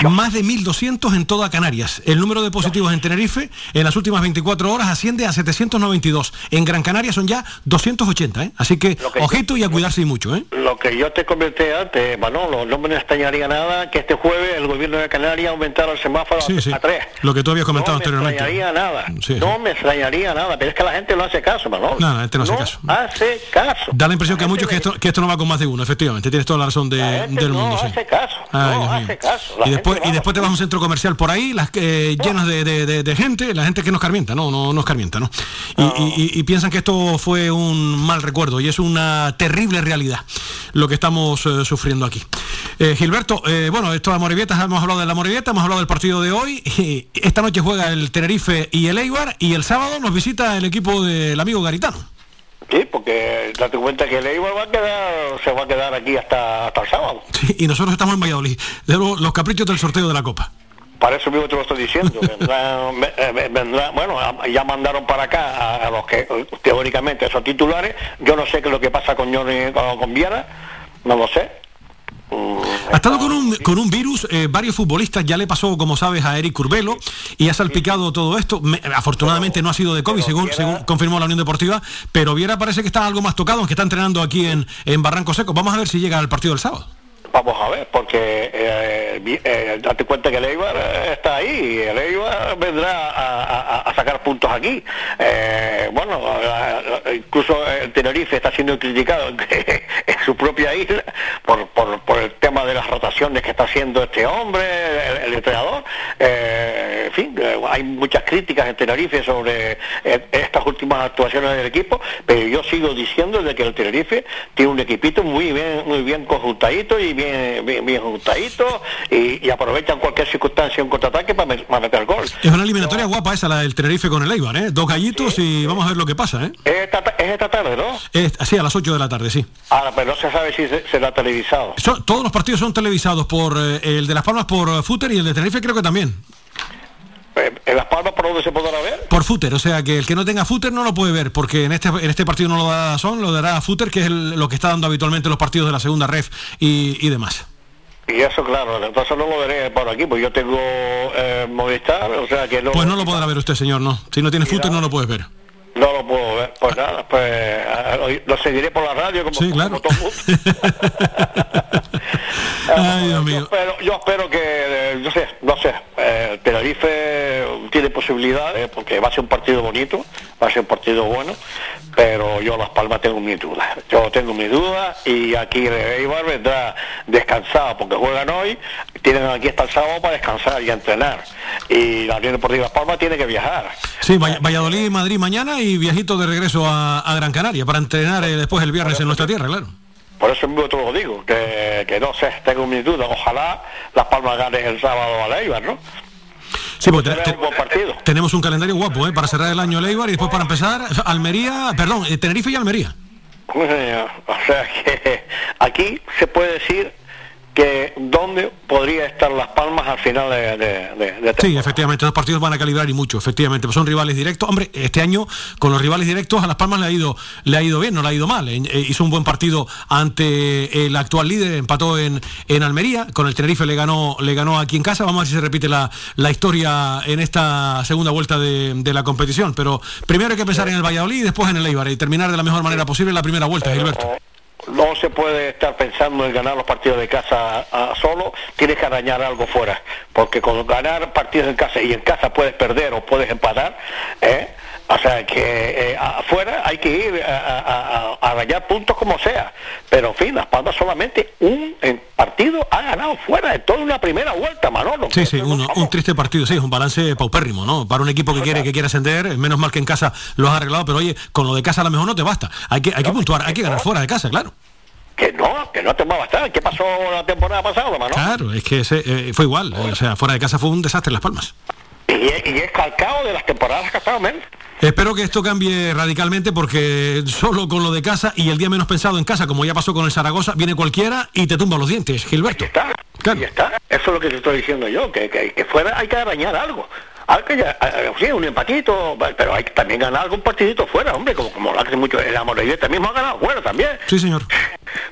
Más de 1.200 en toda Canarias. El número de positivos en Tenerife en las últimas 24 horas asciende a 792. En Gran Canaria son ya 280, ¿eh? Así que, ojito y a cuidarse y mucho, ¿eh? Lo que yo te comenté antes, Manolo, no me extrañaría nada que este jueves el gobierno de Canarias aumentara el semáforo Sí, sí. a tres. Lo que tú habías comentado no me anteriormente. extrañaría nada. Sí. No me extrañaría nada, pero es que la gente no hace caso, Manolo. No, la gente no hace caso. hace caso. Da la impresión que a muchos que esto, que esto no va con más de uno, efectivamente. Tienes toda la razón de- del no mundo, sí. hace caso. Ay, no hace caso. La después, y después te vas a un centro comercial por ahí, las eh, llenas de, de- de- de gente, la gente que nos carmienta, no, no nos carmienta, ¿no? Y, y- y- y piensan que esto fue un mal recuerdo y es una terrible realidad lo que estamos eh, sufriendo aquí. Eh, Gilberto, bueno, esto de Morevietas, hemos hablado de la Morevieta, hemos hablado del partido de hoy. y esta noche juega el Tenerife y el Eibar y el sábado nos visita el equipo del amigo Garitano. Sí, porque date cuenta que el Eibar va a quedar, se va a quedar aquí hasta, hasta el sábado. Sí, y nosotros estamos en Valladolid, lo- los caprichos del sorteo de la Copa. Para eso mismo te lo estoy diciendo. Vendrá, me- eh, vendrá- bueno, ya mandaron para acá a, a los que teóricamente son titulares. Yo no sé qué es lo que pasa con Johnny, con, con Viera, no lo sé. Ha estado con un, con un virus, eh, varios futbolistas, ya le pasó, como sabes, a Eric Curbelo y ha salpicado todo esto. Me- afortunadamente no ha sido de COVID, según, según confirmó la Unión Deportiva, pero Viera parece que está algo más tocado, aunque está entrenando aquí en, en Barranco Seco. Vamos a ver si llega al partido del sábado. Vamos a ver, porque eh, eh, date cuenta que el Eibar eh, está ahí, y el Eibar vendrá a, sacar puntos aquí. Bueno, incluso el Tenerife está siendo criticado en, su propia isla por, por, el tema de las rotaciones que está haciendo este hombre, el, entrenador. En fin, hay muchas críticas en Tenerife sobre estas últimas actuaciones del equipo, pero yo sigo diciendo de que el Tenerife tiene un equipito muy bien, muy bien conjuntadito y bien, bien, bien juntadito y, y aprovechan cualquier circunstancia en contraataque para, me- para meter gol. Es una eliminatoria guapa esa, la del Tenerife con el Eibar, ¿eh? Dos gallitos y vamos a ver lo que pasa, ¿eh? Es esta, ta- es esta tarde, ¿no? Es así a las 8 de la tarde, sí. Ahora, pero no se sabe si se- será televisado. Son- todos los partidos son televisados por eh, el de Las Palmas por eh, Footer y el de Tenerife creo que también. Eh, ¿En Las Palmas por dónde se podrá ver? Por Footer, o sea que el que no tenga Footer no lo puede ver, porque en este, en este partido no lo da Son, lo dará Footer, que es el- lo que está dando habitualmente los partidos de la segunda ref y, y demás. Y eso, claro, entonces no lo veré por aquí, pues yo tengo eh, Movistar, o sea que no, Pues no lo podrá ver usted, señor, no. Si no tiene Footer no lo puede ver. no lo puedo ver. Pues nada, pues eh, lo seguiré por la radio como, Sí, claro. como todo el mundo. Ay, Dios mío. Pero yo espero que, eh, yo sé, no sé, eh, Tenerife tiene posibilidades porque va a ser un partido bonito, va a ser un partido bueno, pero yo Las Palmas tengo mis dudas. Yo tengo mis dudas y aquí Eibar vendrá descansado porque juegan hoy, tienen aquí hasta el sábado para descansar y entrenar. Y la Unión Deportiva Las Palmas tiene que viajar. Sí, Vall- Valladolid y Madrid mañana y viajito de regreso a, a Gran Canaria para entrenar eh, después el viernes en nuestra tierra, claro. Por eso mismo te lo digo, que, que no sé, tengo mis dudas. Ojalá Las Palmas gane el sábado a Eibar, ¿no? Sí, porque te- un tenemos un calendario guapo, ¿eh? Para cerrar el año Leibar y después para empezar Almería, perdón, eh, Tenerife y Almería. O sea que aquí se puede decir que dónde podría estar Las Palmas al final de, de, de- Sí, efectivamente, los partidos van a calibrar y mucho, efectivamente, pues son rivales directos. Hombre, este año con los rivales directos a Las Palmas le ha ido, le ha ido bien, no le ha ido mal. Eh, eh, hizo un buen partido ante el actual líder, empató en, en Almería, con el Tenerife le ganó, le ganó aquí en casa. Vamos a ver si se repite la, la historia en esta segunda vuelta de, de la competición. Pero primero hay que pensar en el Valladolid y después en el Eibar y terminar de la mejor manera posible la primera vuelta, Gilberto. No se puede estar pensando en ganar los partidos de casa ah, solo, tienes que arañar algo fuera, porque con ganar partidos en casa y en casa puedes perder o puedes empatar, ¿eh? O sea que eh, afuera hay que ir a, a- a- a arañar puntos como sea, pero en fin, Las Palmas solamente un partido ha ganado fuera de toda una primera vuelta, Manolo. Sí, sí, un, un triste partido, sí, es un balance paupérrimo, ¿no? Para un equipo que quiere que quiere ascender, eh, menos mal que en casa lo has arreglado, pero oye, con lo de casa a lo mejor no te basta. Hay que, hay que puntuar, hay que ganar fuera de casa, claro. Que no, que no te va a bastar. ¿Qué pasó la temporada pasada, Manolo? Claro, es que ese, eh, fue igual, eh, o sea, fuera de casa fue un desastre en Las Palmas. Y, es- y es calcado de las temporadas que ha estado. Espero que esto cambie radicalmente porque solo con lo de casa y el día menos pensado en casa, como ya pasó con el Zaragoza, viene cualquiera y te tumba los dientes, Gilberto. Ya está. Eso es lo que te estoy diciendo yo, que, que, que fuera hay que arañar algo. Hay que, ya- eh, sí, un empatito, pero hay que también ganar algún partidito fuera, hombre, como, como lo hace mucho. El Amorevista mismo ha ganado fuera también. Sí, señor.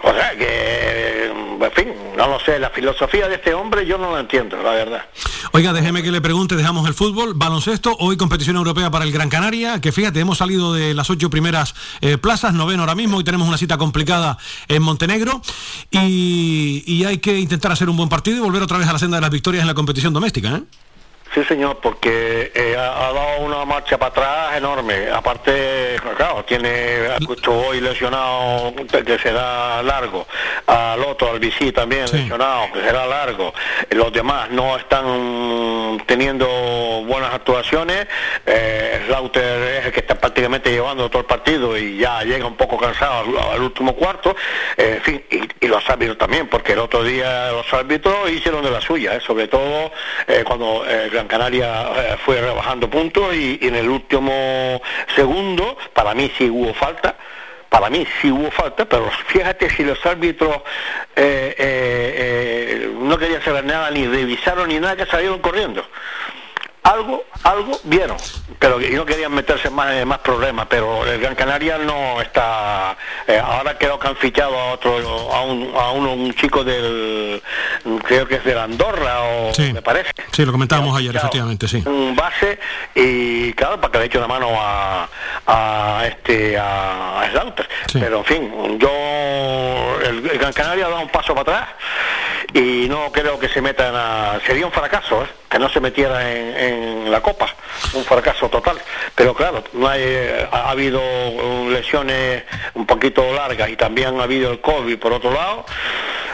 O sea que, en fin, no lo sé, la filosofía de este hombre yo no la entiendo, la verdad. Oiga, déjeme que le pregunte, dejamos el fútbol, baloncesto, hoy competición europea para el Gran Canaria, que fíjate, hemos salido de las ocho primeras eh, plazas, noveno ahora mismo, y tenemos una cita complicada en Montenegro, y, y hay que intentar hacer un buen partido y volver otra vez a la senda de las victorias en la competición doméstica, ¿eh? Sí, señor, porque eh, ha, ha dado una marcha para atrás enorme. Aparte, claro, tiene justo hoy lesionado, que será largo. Al otro, al bici también lesionado, que será largo. Los demás no están teniendo buenas actuaciones. Eh, Slaughter es el que está prácticamente llevando todo el partido y ya llega un poco cansado al, al último cuarto. Eh, en fin, y, y los árbitros también, porque el otro día los árbitros hicieron de la suya, ¿eh? sobre todo eh, cuando eh, Gran Canaria eh, fue rebajando puntos y, en el último segundo, para mí sí hubo falta. Para mí sí hubo falta, pero fíjate si los árbitros eh, eh, no querían saber nada, ni revisaron ni nada, que salieron corriendo algo, algo vieron, pero y no querían meterse más en más problemas, pero el Gran Canaria no está, eh, ahora creo que han fichado a otro, a un, a uno, un chico del, creo que es de la Andorra o Sí. me parece, Sí, lo comentábamos ayer, efectivamente, sí. un base y claro, para que le eche una mano a, a este, a, Slaughter. pero en fin, yo, el, el Gran Canaria ha dado un paso para atrás y no creo que se metan a, sería un fracaso, ¿eh? Que no se metiera en, la Copa, un fracaso total. Pero claro, no hay, eh, ha, ha habido uh, lesiones un poquito largas y también ha habido el COVID por otro lado.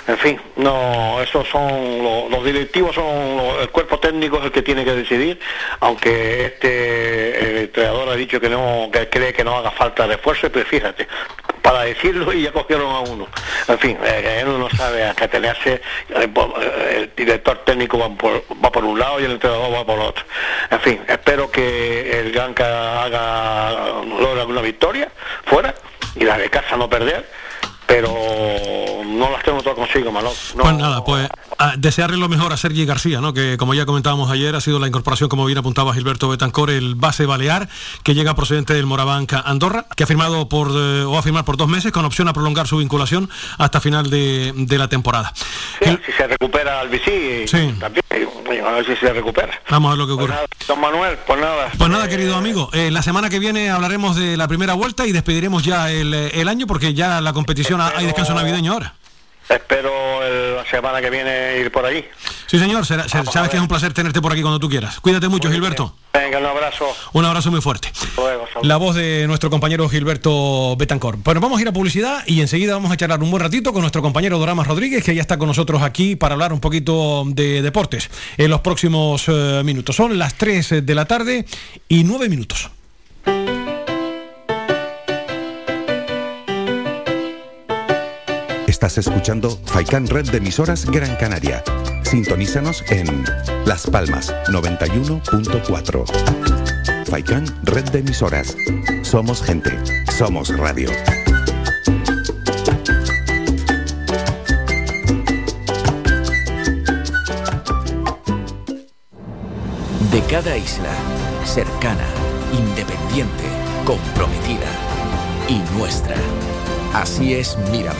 En fin, no, esos son los, directivos, son los- el cuerpo técnico es el que tiene que decidir, aunque este el entrenador ha dicho que no, que cree que no haga falta de esfuerzo, pero fíjate, para decirlo y ya cogieron a uno. En fin, eh, uno no sabe a qué tenerse, eh, po- eh, el director técnico va por un lado y el entrenador va por otro. En fin, espero que el Ganca haga, logre alguna victoria fuera y la de casa no perder, pero no las tengo todo consigo, Manolo. No, Pues nada, pues a desearle lo mejor a Sergi García, ¿no? que como ya comentábamos ayer, ha sido la incorporación, como bien apuntaba Gilberto Betancor, el base balear, que llega procedente del Morabanc Andorra, que ha firmado por, eh, o va a firmar por dos meses, con opción a prolongar su vinculación hasta final de, de la temporada. Sí, si se recupera el bici, Sí. también, a ver si se recupera. Vamos a ver lo que ocurre. Nada, don Manuel, pues nada. Pues nada, querido amigo, eh, la semana que viene hablaremos de la primera vuelta y despediremos ya el, eh, el año porque ya la competición ha- hay descanso navideño ahora. Espero el- la semana que viene ir por allí. Sí, señor, será- se- sabes que es un placer tenerte por aquí cuando tú quieras. Cuídate mucho, Gilberto. Venga, un abrazo. Un abrazo muy fuerte. Luego. La voz de nuestro compañero Gilberto Betancor. Bueno, vamos a ir a publicidad y enseguida vamos a charlar un buen ratito con nuestro compañero Doramas Rodríguez, que ya está con nosotros aquí para hablar un poquito de deportes en los próximos eh, minutos. Son las 3 de la tarde y 9 minutos. Estás escuchando Faikan Red de emisoras Gran Canaria. Sintonízanos en Las Palmas 91.4. Faikan Red de emisoras. Somos gente. Somos radio. De cada isla, cercana, independiente, comprometida y nuestra. Así es Mírame,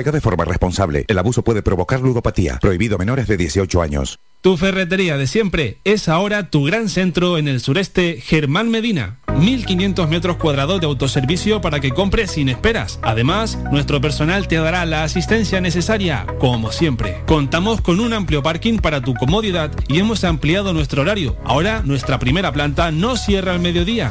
De forma responsable. El abuso puede provocar ludopatía. Prohibido menores de 18 años. Tu ferretería de siempre es ahora tu gran centro en el sureste Germán Medina. 1.500 metros cuadrados de autoservicio para que compres sin esperas. Además, nuestro personal te dará la asistencia necesaria, como siempre. Contamos con un amplio parking para tu comodidad y hemos ampliado nuestro horario. Ahora nuestra primera planta no cierra al mediodía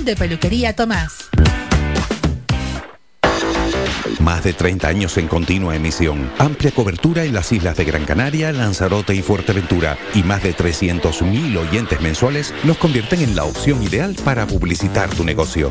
de Peluquería Tomás. Más de 30 años en continua emisión, amplia cobertura en las islas de Gran Canaria, Lanzarote y Fuerteventura y más de 300.000 oyentes mensuales nos convierten en la opción ideal para publicitar tu negocio.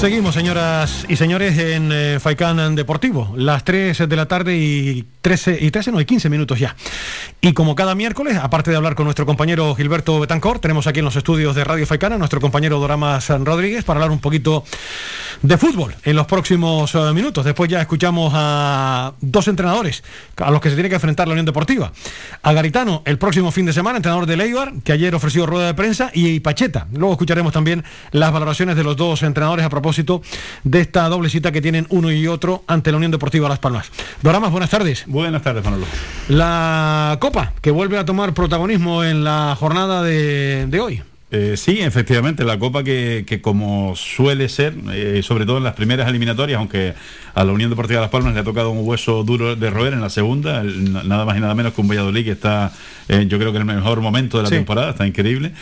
Seguimos, señoras y señores, en eh, Faikán Deportivo. Las 3 de la tarde y 13, y 13, no, y 15 minutos ya. Y como cada miércoles, aparte de hablar con nuestro compañero Gilberto Betancor, tenemos aquí en los estudios de Radio Faikán a nuestro compañero Doramas Rodríguez para hablar un poquito de fútbol en los próximos eh, minutos. Después ya escuchamos a dos entrenadores a los que se tiene que enfrentar la Unión Deportiva. A Garitano el próximo fin de semana, entrenador de Leibar, que ayer ofreció rueda de prensa, y Pacheta. Luego escucharemos también las valoraciones de los dos entrenadores a propósito de esta doble cita que tienen uno y otro ante la Unión Deportiva Las Palmas. Doramas, buenas tardes. Buenas tardes, Manolo. La Copa, que vuelve a tomar protagonismo en la jornada de, de hoy. Eh, sí, efectivamente, la Copa que, que como suele ser, eh, sobre todo en las primeras eliminatorias, aunque a la Unión Deportiva Las Palmas le ha tocado un hueso duro de roer en la segunda, el- nada más y nada menos que un Valladolid que está, eh, yo creo que en el mejor momento de la Sí. temporada, está increíble.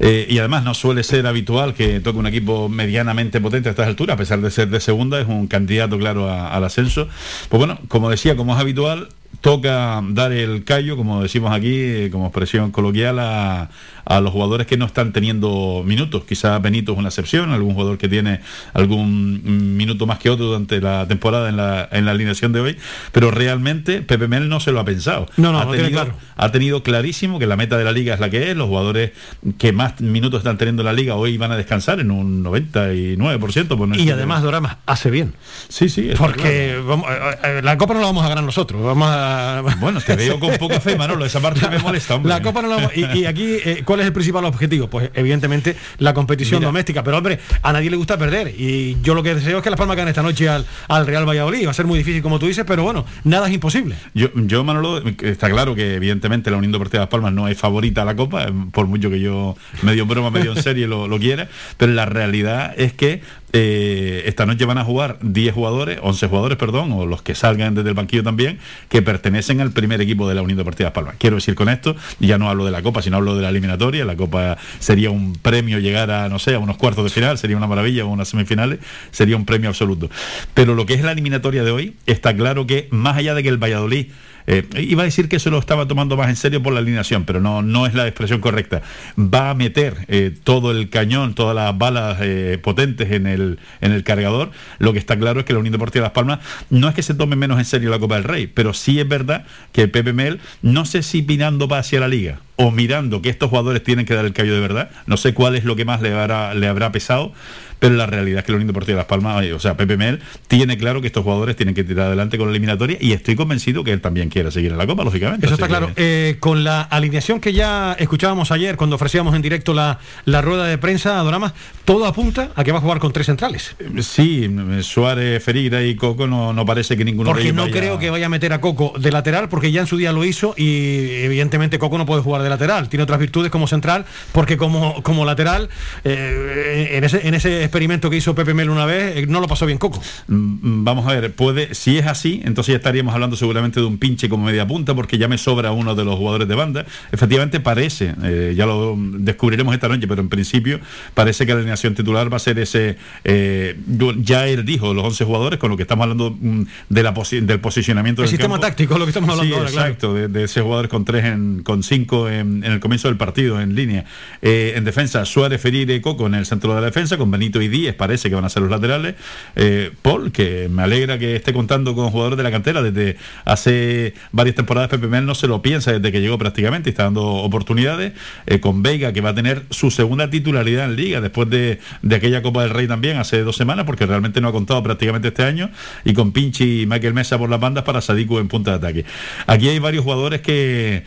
Y además no suele ser habitual que toque un equipo medianamente potente a estas alturas, a pesar de ser de segunda, es un candidato claro a- al ascenso. Pues bueno, como decía, como es habitual, toca dar el callo, como decimos aquí, como expresión coloquial, a, a los jugadores que no están teniendo minutos. Quizás Benito es una excepción, algún jugador que tiene algún minuto más que otro durante la temporada en la, en la alineación de hoy, pero realmente Pepe Mel no se lo ha pensado. No, no, ha, no tenido, claro. ha tenido clarísimo que la meta de la liga es la que es, los jugadores que más minutos están teniendo en la liga hoy van a descansar en un 99%. Por no Y además Dorama hace bien. Sí, sí. Porque vamos, eh, eh, la copa no la vamos a ganar nosotros. Vamos a... Bueno, te veo con poca fe, Manolo. Esa parte me molesta, hombre. La copa no la vamos y, y aquí, eh, ¿cuál es el principal objetivo? Pues evidentemente la competición Mira. doméstica. Pero hombre, a nadie le gusta perder. Y yo lo que deseo es que Las Palmas gane esta noche al, al Real Valladolid. Va a ser muy difícil, como tú dices, pero bueno, nada es imposible. Yo, yo, Manolo, está claro que evidentemente la Unión Deportiva Las Palmas no es favorita a la Copa, eh, por mucho que yo medio en broma, medio en serie lo, lo quiera, pero la realidad es que eh, esta noche van a jugar 10 jugadores, 11 jugadores, perdón, o los que salgan desde el banquillo también, que pertenecen al primer equipo de la Unión Deportiva Las Palmas. Quiero decir con esto, ya no hablo de la Copa, sino hablo de la eliminatoria. La Copa sería un premio llegar a, no sé, a unos cuartos de final, sería una maravilla, o unas semifinales, sería un premio absoluto. Pero lo que es la eliminatoria de hoy, está claro que más allá de que el Valladolid eh, iba a decir que eso lo estaba tomando más en serio por la alineación, pero no, no es la expresión correcta. Va a meter eh, todo el cañón, todas las balas eh, potentes en el, en el cargador. Lo que está claro es que la Unión Deportiva Las Palmas no es que se tome menos en serio la Copa del Rey, pero sí es verdad que Pepe Mel, no sé si mirando para hacia la liga o mirando que estos jugadores tienen que dar el callo de verdad, no sé cuál es lo que más le le habrá pesado, pero la realidad es que la Unión Deportiva Las Palmas, eh, o sea, Pepe Mel, tiene claro que estos jugadores tienen que tirar adelante con la eliminatoria y estoy convencido que él también quiere seguir en la Copa, lógicamente. Eso está que- claro. Eh, con la alineación que ya escuchábamos ayer cuando ofrecíamos en directo la, la rueda de prensa, Dorama, todo apunta a que va a jugar con tres centrales. Sí, Suárez, Ferreira y Coco no, no parece que ninguno de Porque no vaya- creo que vaya a meter a Coco de lateral, porque ya en su día lo hizo y evidentemente Coco no puede jugar de lateral. Tiene otras virtudes como central, porque como, como lateral, eh, en, ese, en ese experimento que hizo Pepe Mel una vez, eh, no lo pasó bien Coco. Mm, Vamos a ver, puede, si es así, entonces ya estaríamos hablando seguramente de un pinche como media punta, porque ya me sobra uno de los jugadores de banda. Efectivamente parece, eh, ya lo descubriremos esta noche, pero en principio parece que la alineación titular va a ser ese, eh, ya él dijo, los 11 jugadores, con lo que estamos hablando mm, de la posi- del posicionamiento El del sistema campo. táctico, lo que estamos hablando Sí, ahora, claro. exacto, de, de ese jugador con tres, en, con cinco en, en el comienzo del partido, en línea. Eh, en defensa, Suárez, Ferire y Coco en el centro de la defensa, con Benito y Díez, parece que van a ser los laterales. Eh, Paul, que me alegra que esté contando con jugadores de la cantera desde hace varias temporadas. Pepe Mel no se lo piensa desde que llegó prácticamente y está dando oportunidades. Eh, con Veiga, que va a tener su segunda titularidad en Liga después de, de aquella Copa del Rey también hace dos semanas, porque realmente no ha contado prácticamente este año. Y con Pinchi y Michael Mesa por las bandas para Sadiku en punta de ataque. Aquí hay varios jugadores que,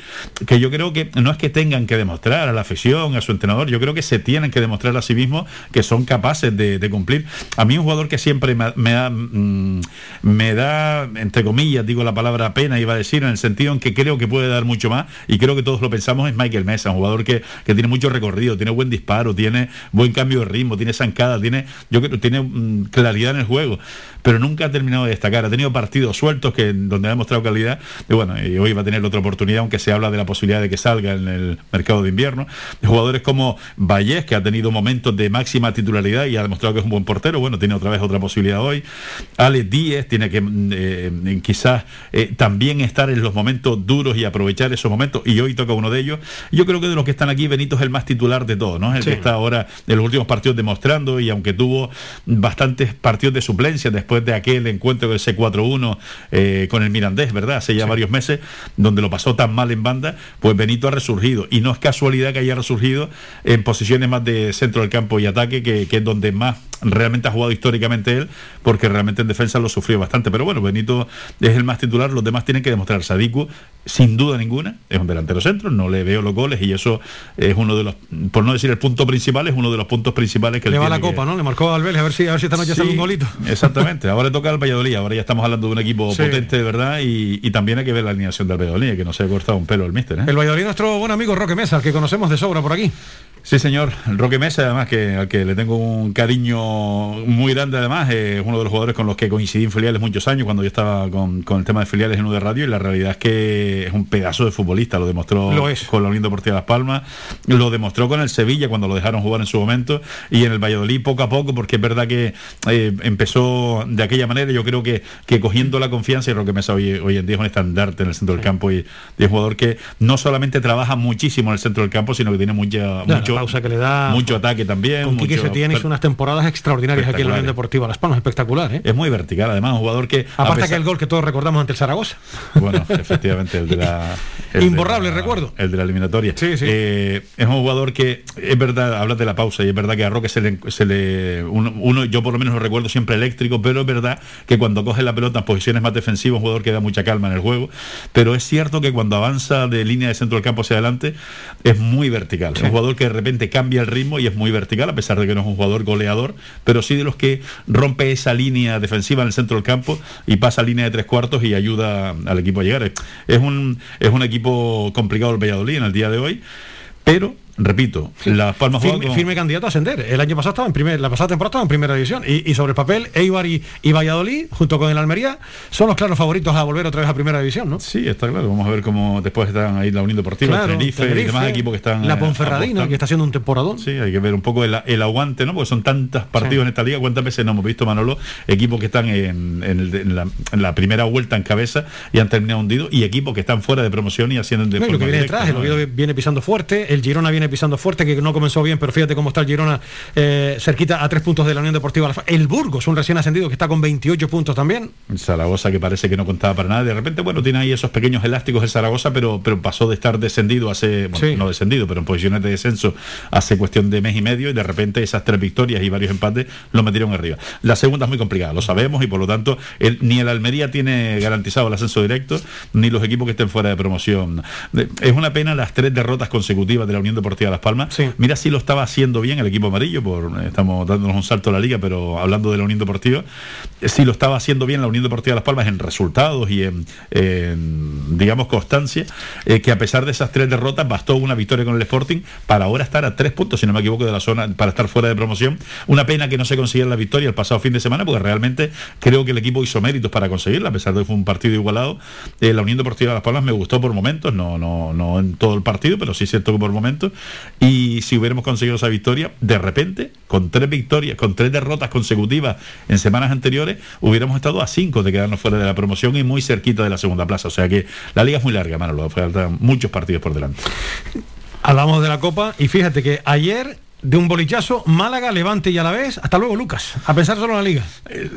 que yo creo que no es que tengan que demostrar a la afición, a su entrenador, yo creo que se tienen que demostrar a sí mismos que son capaces de, cumplir. A mí un jugador que siempre me, me da, mm, me da, entre comillas, digo la palabra pena, iba a decir, en el sentido en que creo que puede dar mucho más, y creo que todos lo pensamos, es Michael Mesa, un jugador que, que tiene mucho recorrido, tiene buen disparo, tiene buen cambio de ritmo, tiene zancada, tiene, yo creo, tiene mm, claridad en el juego, pero nunca ha terminado de destacar. Ha tenido partidos sueltos que donde ha demostrado calidad, y bueno, y hoy va a tener otra oportunidad, aunque se habla de la posibilidad de que salga en el mercado de invierno. Jugadores como Vallés, que ha tenido momentos de máxima titularidad y ha demostrado que es un buen portero, bueno, tiene otra vez otra posibilidad hoy. Alex Díez tiene que mm, eh, quizás eh, también estar en los momentos duros y aprovechar esos momentos, y hoy toca uno de ellos. Yo creo que de los que están aquí, Benito es el más titular de todos, ¿no? Es el Sí. que está ahora en los últimos partidos demostrando, y aunque tuvo bastantes partidos de suplencia después de aquel encuentro del C4-1 eh, con el Mirandés, ¿verdad? Hace ya varios meses, donde lo pasó tan mal en banda, pues Benito ha resurgido. Y no es casualidad que haya resurgido en posiciones más de centro del campo y ataque, que, que es donde más realmente ha jugado históricamente él, porque realmente en defensa lo sufrió bastante. Pero bueno, Benito es el más titular, los demás tienen que demostrar. Sadiku, sin duda ninguna, es un delantero centro, no le veo los goles y eso es uno de los, por no decir el punto principal, es uno de los puntos principales que Le va la que- copa, ¿no? Le marcó al Vélez a ver si, a ver si esta noche sale Sí, un golito. Exactamente, ahora le toca al Valladolid, ahora ya estamos hablando de un equipo Sí. potente de verdad y, y también hay que ver la alineación del Valladolid, que no se ha cortado un pelo el míster. ¿eh? El Valladolid, nuestro buen amigo Roque Mesa, al que conocemos de sobra por aquí. Sí, señor. Roque Mesa, además, que al que le tengo un cariño muy grande, además, eh, es uno de los jugadores con los que coincidí en filiales muchos años, cuando yo estaba con, con el tema de filiales en U de Radio, y la realidad es que es un pedazo de futbolista, lo demostró Lo es. con la Unión Deportiva Las Palmas, lo demostró con el Sevilla cuando lo dejaron jugar en su momento, y en el Valladolid poco a poco, porque es verdad que eh, empezó de aquella manera, yo creo que, que cogiendo la confianza, y Roque Mesa hoy, hoy en día es un estandarte en el centro del campo, y, y es un jugador que no solamente trabaja muchísimo en el centro del campo, sino que tiene mucha, mucho, pausa que le da mucho ataque también. con Quique mucho- Setién hizo unas temporadas extraordinarias aquí en la Unión. Deportiva Las Palmas, espectacular, ¿eh? Es muy vertical, además, un jugador que. Aparte pesar- que el gol que todos recordamos ante el Zaragoza. Bueno, efectivamente, el de la. el de Imborrable la- recuerdo. El de la eliminatoria. Eh, es un jugador que, es verdad, hablas de la pausa, y es verdad que a Roque se le. Se le uno, uno, yo por lo menos lo recuerdo siempre eléctrico, pero es verdad que cuando coge la pelota en posiciones más defensivas, un jugador que da mucha calma en el juego. Pero es cierto que cuando avanza de línea de centro del campo hacia adelante, es muy vertical. Es un jugador que repente cambia el ritmo y es muy vertical, a pesar de que no es un jugador goleador, pero sí de los que rompe esa línea defensiva en el centro del campo y pasa línea de tres cuartos y ayuda al equipo a llegar. Es un, es un equipo complicado el Valladolid en el día de hoy, pero, repito, Las Palmas Firme, con- firme candidato a ascender. El año pasado estaba en primer, la pasada temporada estaba en primera división. Y, y sobre el papel, Eibar y, y Valladolid, junto con el Almería, son los claros favoritos a volver otra vez a primera división, ¿no? Sí, está claro. Vamos a ver cómo después están ahí la Unión Deportiva, Claro, el Tenerife, y demás equipos que están. La eh, Ponferradina, que está haciendo un temporadón. Sí, hay que ver un poco el, el aguante, ¿no? Porque son tantos partidos en esta liga. ¿Cuántas veces no hemos visto, Manolo, equipos que están en, en el de- en la, en la primera vuelta en cabeza y han terminado hundidos y equipos que están fuera de promoción y haciendo de No, y lo que viene directa, detrás, el viene pisando fuerte, el Girona viene pisando fuerte, que no comenzó bien, pero fíjate cómo está el Girona eh, cerquita a tres puntos de la Unión Deportiva. El Burgos, un recién ascendido que está con 28 puntos también. Zaragoza que parece que no contaba para nada. De repente, bueno, tiene ahí esos pequeños elásticos el Zaragoza, pero, pero pasó de estar descendido hace, bueno, Sí. no descendido, pero en posiciones de descenso hace cuestión de mes y medio y de repente esas tres victorias y varios empates lo metieron arriba. La segunda es muy complicada, lo sabemos y por lo tanto el- ni el Almería tiene garantizado el ascenso directo, ni los equipos que estén fuera de promoción. Es una pena las tres derrotas consecutivas de la Unión Deportiva Las Palmas. Mira si lo estaba haciendo bien el equipo amarillo, por, estamos dándonos un salto a la liga, pero hablando de la Unión Deportiva, eh, si lo estaba haciendo bien la Unión Deportiva Las Palmas en resultados y en, en, digamos, constancia, eh, que a pesar de esas tres derrotas bastó una victoria con el Sporting para ahora estar a tres puntos, si no me equivoco, de la zona, para estar fuera de promoción. Una pena que no se consiguiera la victoria el pasado fin de semana, porque realmente creo que el equipo hizo méritos para conseguirla, a pesar de que fue un partido igualado. Eh, la Unión Deportiva Las Palmas me gustó por momentos, no, no, no en todo el partido, pero sí es cierto que por momentos. Y si hubiéramos conseguido esa victoria, de repente, con tres victorias, con tres derrotas consecutivas en semanas anteriores, hubiéramos estado a cinco de quedarnos fuera de la promoción y muy cerquita de la segunda plaza. O sea que la liga es muy larga, Manolo, faltan muchos partidos por delante. Hablamos de la Copa y fíjate que ayer de un bolichazo, Málaga, Levante y a la vez, hasta luego Lucas, a pensar solo en la liga.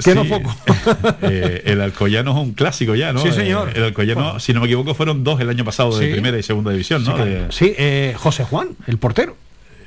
que no poco. eh, el Alcoyano es un clásico ya, ¿no? Sí, señor. Eh, el Alcoyano, si no me equivoco, fueron dos el año pasado de Sí. primera y segunda división, ¿no? Sí, De- Sí, eh, José Juan, el portero,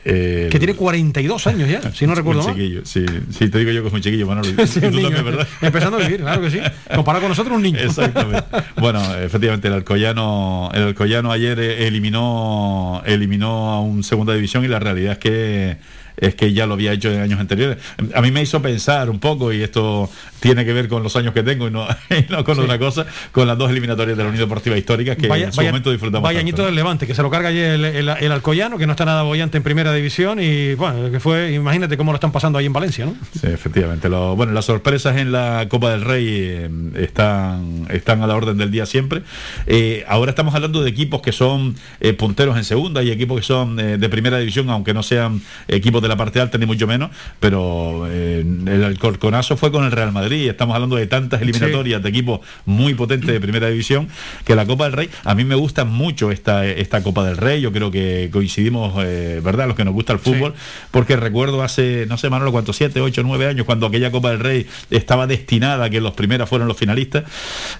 eh, que tiene 42 años ya, si no un recuerdo mal. chiquillo, sí, sí, te digo yo que es un chiquillo, Manolo. Sí, tú un niño, también, ¿verdad? Empezando a vivir, claro que sí. Comparado con nosotros, un niño. Exactamente. Bueno, efectivamente, el Alcoyano, el Alcoyano ayer eh, eliminó, eliminó a un segunda división y la realidad es que es que ya lo había hecho en años anteriores. A mí me hizo pensar un poco, y esto tiene que ver con los años que tengo y no, y no con Sí. otra cosa, con las dos eliminatorias de la Unión Deportiva Histórica que Vaya- en su vaya- momento disfrutamos. vaya tanto. añito del Levante, que se lo carga ayer el, el- el Alcoyano, que no está nada bollante en primera división y bueno, que fue, imagínate cómo lo están pasando ahí en Valencia, ¿no? Sí, efectivamente. Lo- bueno, las sorpresas en la Copa del Rey eh, están, están a la orden del día siempre. Eh, ahora estamos hablando de equipos que son eh, punteros en segunda y equipos que son eh, de primera división, aunque no sean equipos de la parte alta ni mucho menos, pero eh, el Alcorconazo fue con el Real Madrid. Estamos hablando de tantas eliminatorias de equipos muy potentes de primera división que la Copa del Rey, a mí me gusta mucho esta, esta Copa del Rey. Yo creo que coincidimos, eh, ¿verdad? Los que nos gusta el fútbol, porque recuerdo hace, no sé, Manolo, cuántos, siete, ocho, nueve años, cuando aquella Copa del Rey estaba destinada a que los primeros fueran los finalistas.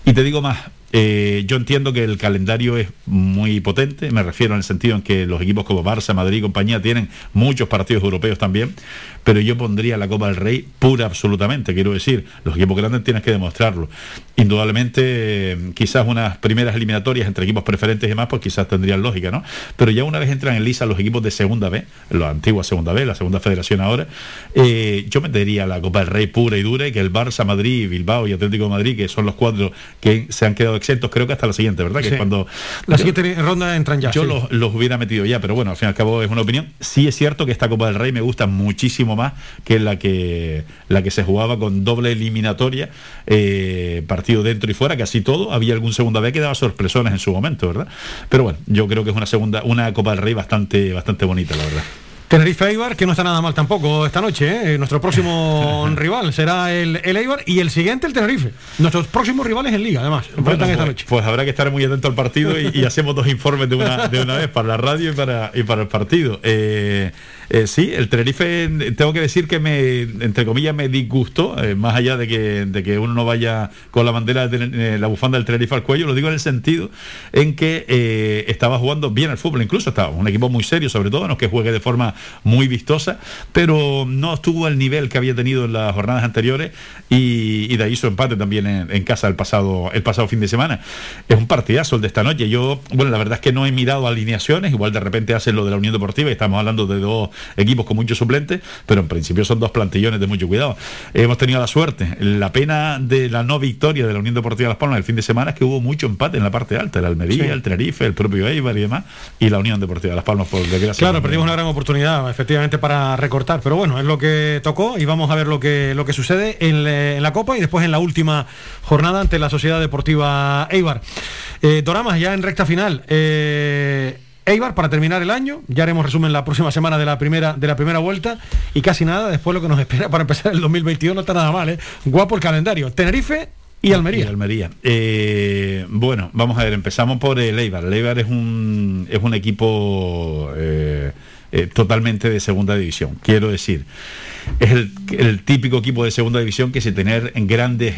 Y te digo más, eh, yo entiendo que el calendario es muy potente, me refiero en el sentido en que los equipos como Barça, Madrid y compañía tienen muchos partidos europeos también, pero yo pondría la Copa del Rey pura absolutamente, quiero decir, los equipos grandes tienes que demostrarlo. Indudablemente, quizás unas primeras eliminatorias entre equipos preferentes y demás, pues quizás tendrían lógica, ¿no? Pero ya una vez entran en lisa los equipos de segunda B, la antigua segunda B, la segunda federación ahora, eh, yo metería la Copa del Rey pura y dura y que el Barça, Madrid, Bilbao y Atlético de Madrid, que son los cuatro que se han quedado exentos, creo que hasta la siguiente, ¿verdad? Que Sí. es cuando La yo- siguiente ronda entran ya. yo sí. los, los hubiera metido ya, pero bueno, al fin y al cabo es una opinión. Sí es cierto que esta Copa del Rey me gusta muchísimo más que la que la que se jugaba con doble eliminatoria, eh, partido dentro y fuera, casi todo. Había algún segunda vez que daba sorpresones en su momento, ¿verdad? Pero bueno, yo creo que es una segunda, una Copa del Rey bastante, bastante bonita, la verdad. Tenerife Eibar, que no está nada mal tampoco esta noche. ¿eh? Nuestro próximo rival será el, el Eibar y el siguiente el Tenerife. Nuestros próximos rivales en Liga, además. Bueno, esta pues, noche. pues habrá que estar muy atento al partido y, y hacemos dos informes de una, de una vez para la radio y para, y para el partido. Eh, eh, sí, el Tenerife, tengo que decir que me, entre comillas, me disgustó, eh, más allá de que, de que uno no vaya con la bandera de eh, la bufanda del Tenerife al cuello, lo digo en el sentido en que estaba jugando bien al fútbol, incluso estaba un equipo muy serio, sobre todo, no que juegue de forma muy vistosa, pero no estuvo al nivel que había tenido en las jornadas anteriores y, de ahí su empate también en, en casa el pasado, el pasado fin de semana. Es un partidazo el de esta noche. Yo, bueno, la verdad es que no he mirado alineaciones, igual de repente hacen lo de la Unión Deportiva y estamos hablando de dos equipos con muchos suplentes, pero en principio son dos plantillones de mucho cuidado. Hemos tenido la suerte. La pena de la no victoria de la Unión Deportiva Las Palmas el fin de semana es que hubo mucho empate en la parte alta, el Almería, Sí. el Tenerife, el propio Eibar y demás, y la Unión Deportiva Las Palmas por desgracia. Claro, perdimos una gran oportunidad, efectivamente, para recortar. Pero bueno, es lo que tocó y vamos a ver lo que, lo que sucede en, le- en la Copa y después en la última jornada ante la Sociedad Deportiva Eibar. Eh, Doramas, ya en recta final. Eh, Eibar para terminar el año, ya haremos resumen la próxima semana de la primera de la primera vuelta y casi nada después lo que nos espera para empezar el 2022 no está nada mal, ¿eh? Guapo el calendario. Tenerife y Almería. Almería. Eh, bueno, vamos a ver, empezamos por el Eibar. El Eibar es un, es un equipo eh, eh, totalmente de segunda división. Quiero decir, es el, el típico equipo de segunda división que sin tener en grandes,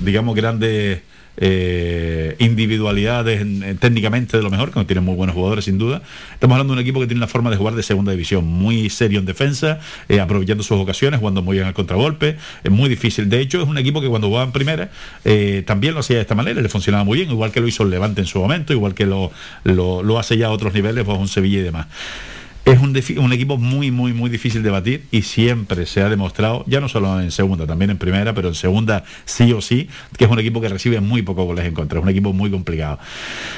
digamos, grandes eh, individualidades en- en- técnicamente de lo mejor, que tiene muy buenos jugadores sin duda. Estamos hablando de un equipo que tiene una forma de jugar de segunda división, muy serio en defensa, eh, aprovechando sus ocasiones, jugando muy bien al contragolpe, es muy difícil. De hecho, es un equipo que cuando jugaba en primera eh, también lo hacía de esta manera, le funcionaba muy bien, igual que lo hizo el Levante en su momento, igual que lo, lo, lo hace ya a otros niveles, pues un Sevilla y demás. Es un, un equipo muy, muy, muy difícil de batir y siempre se ha demostrado, ya no solo en segunda, también en primera, pero en segunda sí o sí, que es un equipo que recibe muy pocos goles en contra, es un equipo muy complicado.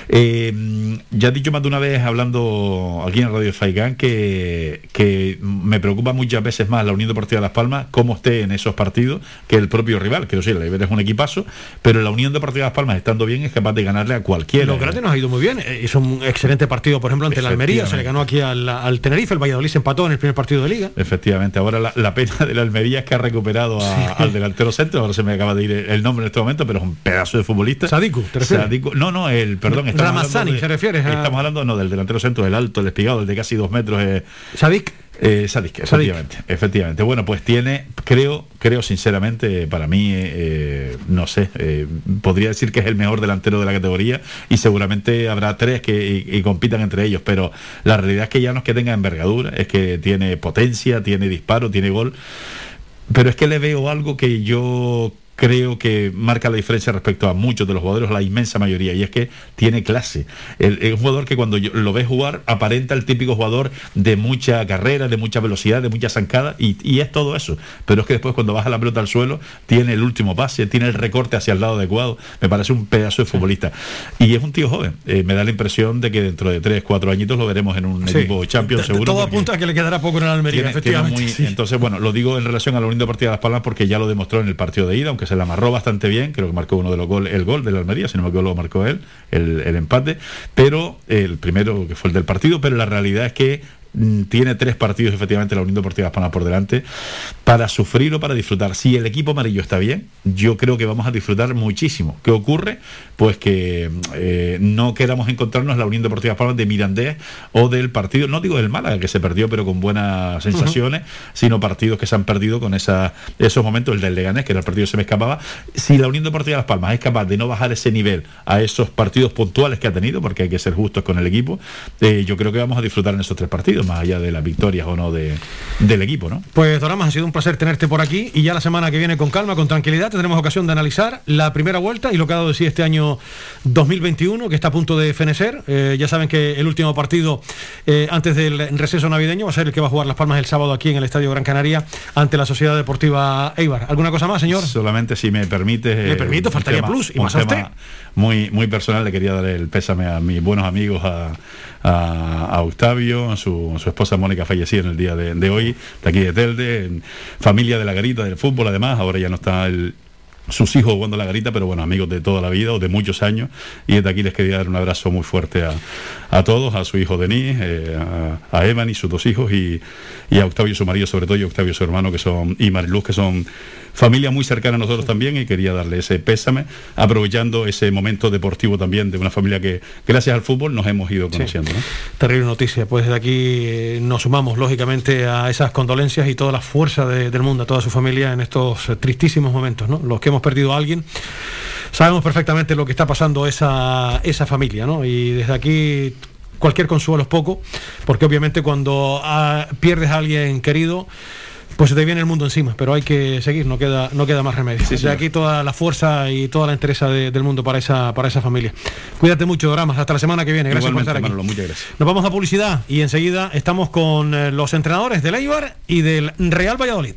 Eh, ya he dicho más de una vez, hablando aquí en Radio Faicán, que, que me preocupa muchas veces más la Unión Deportiva Las Palmas, cómo esté en esos partidos, que el propio rival. Quiero decir, el Eibar es un equipazo, pero la Unión Deportiva Las Palmas, estando bien, es capaz de ganarle a cualquiera. Los grandes nos ha ido muy bien. Eh, Hizo un excelente partido, por ejemplo, ante el Almería. Se le ganó aquí al, al Tenerife. El Valladolid se empató en el primer partido de Liga. Efectivamente, ahora la, la pena de la Almería es que ha recuperado a- al delantero centro, ahora se me acaba de ir el, el nombre en este momento, pero es un pedazo de futbolista. Sadiku, ¿te refieres? Sadiku- no, no, el, perdón, estamos Ramazani, de- ¿te refieres a- Estamos hablando no, del delantero centro, el alto, el espigado, el de casi dos metros. Eh, Sadik. Eh, efectivamente, efectivamente. Bueno, pues tiene, creo, creo sinceramente, para mí, eh, no sé, eh, podría decir que es el mejor delantero de la categoría y seguramente habrá tres que y- y compitan entre ellos, pero la realidad es que ya no es que tenga envergadura, es que tiene potencia, tiene disparo, tiene gol, pero es que le veo algo que yo creo que marca la diferencia respecto a muchos de los jugadores, la inmensa mayoría, y es que tiene clase. El, el jugador que cuando lo ves jugar aparenta el típico jugador de mucha carrera, de mucha velocidad, de mucha zancada, y, y es todo eso. Pero es que después cuando baja la pelota al suelo, tiene el último pase, tiene el recorte hacia el lado adecuado, me parece un pedazo de futbolista. Y es un tío joven, Eh, me da la impresión de que dentro de 3, 4 añitos lo veremos en un Sí. equipo champion T- seguro. Todo apunta a que le quedará poco en el Almería, tiene- tiene efectivamente. muy- sí. Entonces, bueno, lo digo en relación a la Unión Deportiva de Las Palmas porque ya lo demostró en el partido de ida, aunque se la amarró bastante bien, creo que marcó uno de los goles, el gol de la Almería, si no me equivoco, lo marcó él, el, el empate, pero el primero que fue el del partido, pero la realidad es que tiene tres partidos efectivamente la Unión Deportiva de Las Palmas por delante para sufrir o para disfrutar. Si el equipo amarillo está bien, yo creo que vamos a disfrutar muchísimo. ¿Qué ocurre? Pues que eh, no queramos encontrarnos la Unión Deportiva Palmas de Mirandés o del partido, no digo del Málaga que se perdió pero con buenas sensaciones, sino partidos que se han perdido con esa, esos momentos, el del Leganés, que era el partido que se me escapaba. Si la Unión Deportiva de Las Palmas es capaz de no bajar ese nivel a esos partidos puntuales que ha tenido, porque hay que ser justos con el equipo, eh, yo creo que vamos a disfrutar en esos tres partidos. Más allá de las victorias o no de, del equipo, ¿no? Pues Doramas, ha sido un placer tenerte por aquí y ya la semana que viene con calma, con tranquilidad, tendremos ocasión de analizar la primera vuelta y lo que ha dado de sí este año 2021, que está a punto de fenecer. Eh, ya saben que el último partido eh, antes del receso navideño va a ser el que va a jugar Las Palmas el sábado aquí en el Estadio Gran Canaria ante la Sociedad Deportiva Eibar. ¿Alguna cosa más, señor? Solamente si me permite. Le permito, faltaría plus, y más a usted. Muy, muy personal, le quería dar el pésame a mis buenos amigos, a, a, Octavio, a su, esposa Mónica fallecida en el día de, hoy, de aquí de Telde, familia de la garita del fútbol además, ahora ya no está sus hijos jugando la garita, pero bueno, amigos de toda la vida o de muchos años. Y desde aquí les quería dar un abrazo muy fuerte a, a todos, a su hijo Denis, eh, a, a, Evan y sus dos hijos, y, y, a Octavio su marido sobre todo, y Octavio su hermano, que son, y Mariluz, que son familia muy cercana a nosotros también, y quería darle ese pésame, aprovechando ese momento deportivo también de una familia que, gracias al fútbol, nos hemos ido conociendo. Terrible noticia, pues desde aquí eh, nos sumamos lógicamente a esas condolencias y toda la fuerza del mundo, a toda su familia en estos tristísimos momentos, ¿no? Los que hemos perdido a alguien sabemos perfectamente lo que está pasando esa, esa familia, ¿no? Y desde aquí cualquier consuelo es poco, porque obviamente cuando ah, pierdes a alguien querido, pues se te viene el mundo encima, pero hay que seguir, no queda, no queda más remedio. Desde aquí toda la fuerza y toda la interesa del mundo para esa, para esa familia. Cuídate mucho, Dramas, hasta la semana que viene. Gracias por estar aquí. Nos vamos a publicidad y enseguida estamos con eh, los entrenadores del Eibar y del Real Valladolid.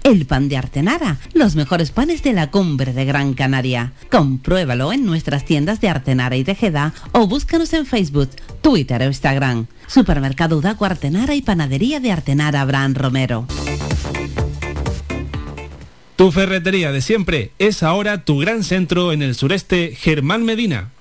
el pan de Artenara, los mejores panes de la cumbre de Gran Canaria. Compruébalo en nuestras tiendas de Artenara y Tejeda o búscanos en Facebook, Twitter o Instagram. Supermercado Udaco Artenara y Panadería de Artenara Abraham Romero. Tu ferretería de siempre es ahora tu gran centro en el sureste Germán Medina.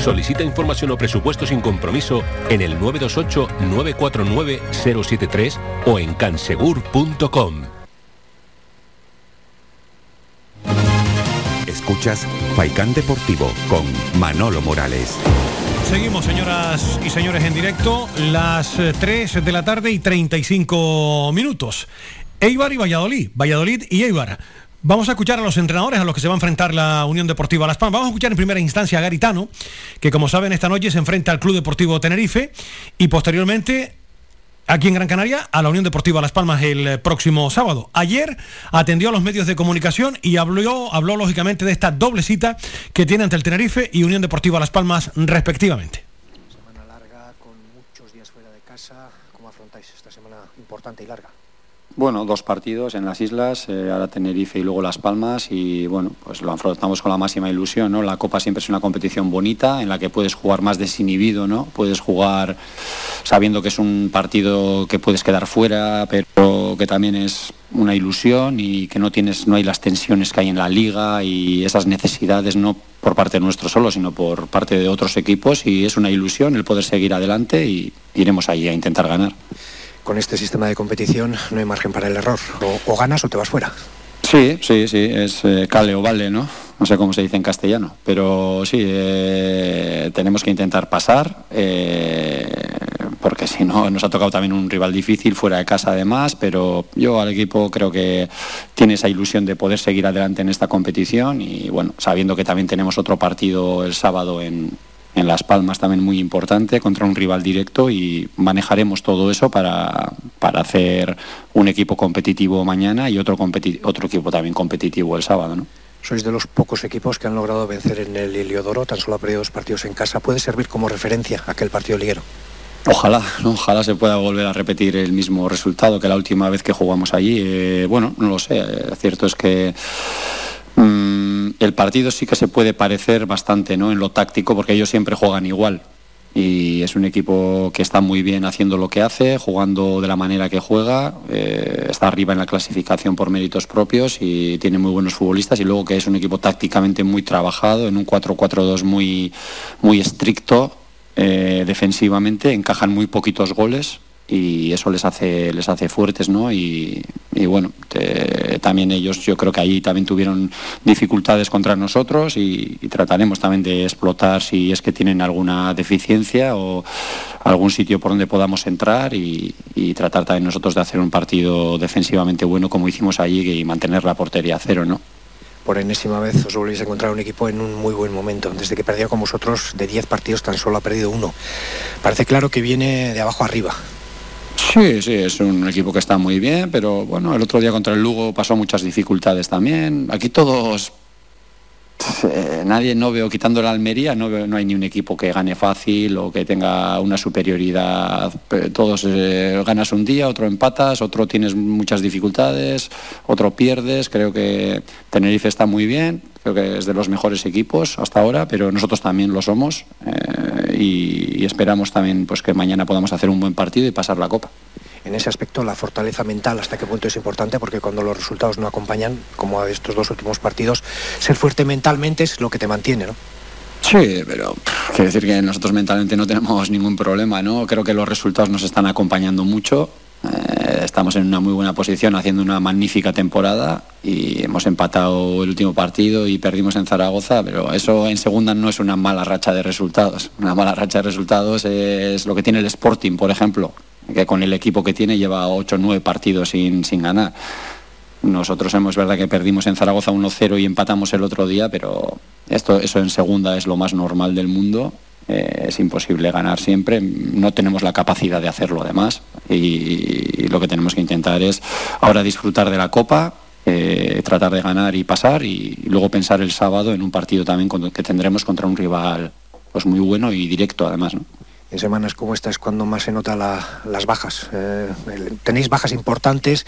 Solicita información o presupuesto sin compromiso en el 928-949-073 o en cansegur.com. Escuchas Faikán Deportivo con Manolo Morales. Seguimos, señoras y señores, en directo, las eh, 3 de la tarde y 35 minutos. Eibar y Valladolid, Valladolid y Eibar. Vamos a escuchar a los entrenadores a los que se va a enfrentar la Unión Deportiva Las Palmas. Vamos a escuchar en primera instancia a Garitano, que como saben esta noche se enfrenta al Club Deportivo Tenerife y posteriormente aquí en Gran Canaria a la Unión Deportiva Las Palmas el eh, próximo sábado. Ayer atendió a los medios de comunicación y habló, habló lógicamente de esta doble cita que tiene ante el Tenerife y Unión Deportiva Las Palmas respectivamente. Semana larga, con muchos días fuera de casa. ¿Cómo afrontáis esta semana importante y larga? Bueno, dos partidos en las islas, eh, ahora Tenerife y luego Las Palmas y bueno, pues lo afrontamos con la máxima ilusión, ¿no? La Copa siempre es una competición bonita en la que puedes jugar más desinhibido, ¿no? Puedes jugar sabiendo que es un partido que puedes quedar fuera, pero que también es una ilusión y que no tienes no hay las tensiones que hay en la liga y esas necesidades no por parte nuestro solo, sino por parte de otros equipos y es una ilusión el poder seguir adelante y iremos allí a intentar ganar. Con este sistema de competición no hay margen para el error. O, ganas o te vas fuera. Sí, sí, sí, es eh, cale o vale, ¿no? No sé cómo se dice en castellano, pero sí, eh, tenemos que intentar pasar, eh, porque si no, nos ha tocado también un rival difícil fuera de casa además, pero yo al equipo creo que tiene esa ilusión de poder seguir adelante en esta competición y bueno, sabiendo que también tenemos otro partido el sábado en, en Las Palmas también muy importante contra un rival directo y manejaremos todo eso para, para hacer un equipo competitivo mañana y otro, competi- otro equipo también competitivo el sábado. ¿no? Sois de los pocos equipos que han logrado vencer en el Heliodoro, tan solo ha perdido dos partidos en casa. ¿Puede servir como referencia aquel partido liguero? Ojalá, ¿no? ojalá se pueda volver a repetir el mismo resultado que la última vez que jugamos allí. Eh, bueno, no lo sé, eh, cierto es que mm, el partido sí que se puede parecer bastante ¿no? en lo táctico porque ellos siempre juegan igual. Y es un equipo que está muy bien haciendo lo que hace, jugando de la manera que juega, eh, está arriba en la clasificación por méritos propios y tiene muy buenos futbolistas y luego que es un equipo tácticamente muy trabajado, en un 4-4-2 muy, muy estricto, eh, defensivamente, encajan muy poquitos goles y eso les hace les hace fuertes no y, y bueno también ellos yo creo que ahí también tuvieron dificultades contra nosotros y, trataremos también de explotar si es que tienen alguna deficiencia o algún sitio por donde podamos entrar y, y tratar también nosotros de hacer un partido defensivamente bueno como hicimos allí y mantener la portería a cero no Por enésima vez os volvéis a encontrar un equipo en un muy buen momento. Desde que perdió con vosotros, de 10 partidos tan solo ha perdido uno. Parece claro que viene de abajo arriba. Sí, sí, es un equipo que está muy bien, pero bueno, el otro día contra el Lugo pasó muchas dificultades también. Aquí todos, eh, nadie, no veo, quitando la Almería, no, no hay ni un equipo que gane fácil o que tenga una superioridad. Todos eh, ganas un día, otro empatas, otro tienes muchas dificultades, otro pierdes. Creo que Tenerife está muy bien, creo que es de los mejores equipos hasta ahora, pero nosotros también lo somos eh, y, y esperamos también pues, que mañana podamos hacer un buen partido y pasar la copa. En ese aspecto, la fortaleza mental, ¿hasta qué punto es importante? Porque cuando los resultados no acompañan, como a estos dos últimos partidos, ser fuerte mentalmente es lo que te mantiene, ¿no? Sí, pero quiero decir que nosotros mentalmente no tenemos ningún problema, ¿no? Creo que los resultados nos están acompañando mucho. Eh, estamos en una muy buena posición, haciendo una magnífica temporada y hemos empatado el último partido y perdimos en Zaragoza, pero eso en segunda no es una mala racha de resultados. Una mala racha de resultados es lo que tiene el Sporting, por ejemplo, que con el equipo que tiene lleva 8 o 9 partidos sin, sin ganar. Nosotros hemos verdad que perdimos en Zaragoza 1-0 y empatamos el otro día, pero esto, eso en segunda es lo más normal del mundo. Eh, es imposible ganar siempre, no tenemos la capacidad de hacerlo además y, y lo que tenemos que intentar es ahora disfrutar de la copa, eh, tratar de ganar y pasar y, luego pensar el sábado en un partido también con- que tendremos contra un rival pues muy bueno y directo además. ¿no? en semanas como esta es cuando más se nota la- las bajas. Eh, tenéis bajas importantes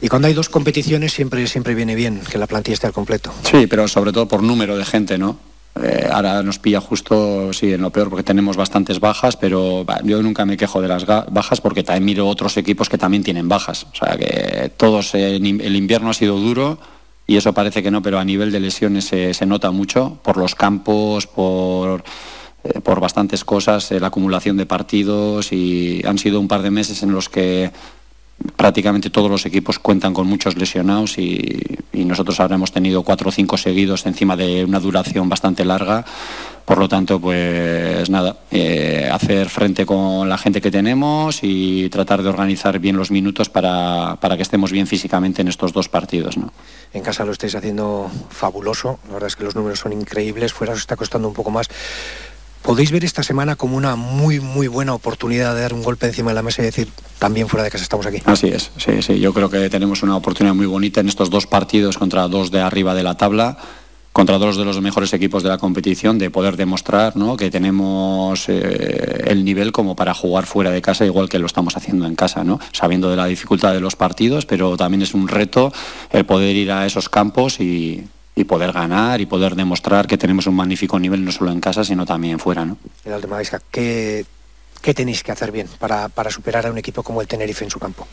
y cuando hay dos competiciones siempre, siempre viene bien que la plantilla esté al completo. Sí, pero sobre todo por número de gente, ¿no? Eh, ahora nos pilla justo, sí, en lo peor porque tenemos bastantes bajas, pero yo nunca me quejo de las bajas porque también miro otros equipos que también tienen bajas. O sea que todos, el invierno ha sido duro y eso parece que no, pero a nivel de lesiones se, se nota mucho por los campos, por, eh, por bastantes cosas, eh, la acumulación de partidos y han sido un par de meses en los que prácticamente todos los equipos cuentan con muchos lesionados y, nosotros habremos tenido cuatro o cinco seguidos encima de una duración bastante larga. Por lo tanto, pues nada, eh, hacer frente con la gente que tenemos y tratar de organizar bien los minutos para, para que estemos bien físicamente en estos dos partidos. ¿no? En casa lo estáis haciendo fabuloso, la verdad es que los números son increíbles, fuera os está costando un poco más. ¿Podéis ver esta semana como una muy, muy buena oportunidad de dar un golpe encima de la mesa y decir, también fuera de casa estamos aquí? Así es, sí, sí. Yo creo que tenemos una oportunidad muy bonita en estos dos partidos contra dos de arriba de la tabla, contra dos de los mejores equipos de la competición, de poder demostrar ¿no? que tenemos eh, el nivel como para jugar fuera de casa, igual que lo estamos haciendo en casa, ¿no? sabiendo de la dificultad de los partidos, pero también es un reto el poder ir a esos campos y, y poder ganar y poder demostrar que tenemos un magnífico nivel no solo en casa, sino también fuera. ¿no? El Aldemar Isca, ¿qué, ¿qué tenéis que hacer bien para, para superar a un equipo como el Tenerife en su campo?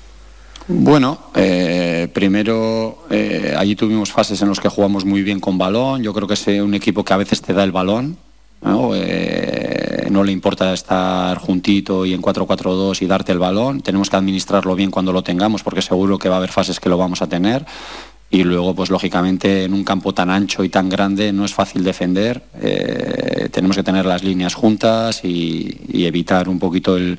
Bueno, eh, primero eh, allí tuvimos fases en las que jugamos muy bien con balón. Yo creo que es eh, un equipo que a veces te da el balón. ¿no? Eh, no le importa estar juntito y en 4-4-2 y darte el balón. Tenemos que administrarlo bien cuando lo tengamos porque seguro que va a haber fases que lo vamos a tener. Y luego, pues lógicamente, en un campo tan ancho y tan grande no es fácil defender. Eh, tenemos que tener las líneas juntas y, evitar un poquito el,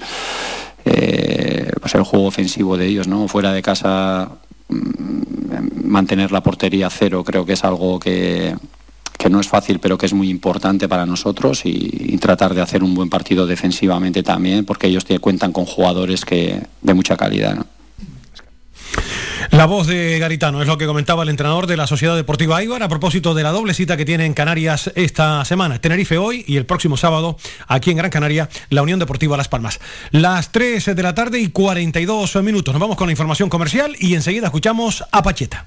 eh, pues el juego ofensivo de ellos. Fuera de casa mm, mantener la portería cero creo que es algo que, que no es fácil pero que es muy importante para nosotros y, tratar de hacer un buen partido defensivamente también porque ellos tie- cuentan con jugadores que de mucha calidad. La voz de Garitano es lo que comentaba el entrenador de la Sociedad Deportiva Aibar a propósito de la doble cita que tiene en Canarias esta semana. Tenerife hoy y el próximo sábado aquí en Gran Canaria, la Unión Deportiva Las Palmas. Las 3 de la tarde y 42 minutos. Nos vamos con la información comercial y enseguida escuchamos a Pacheta.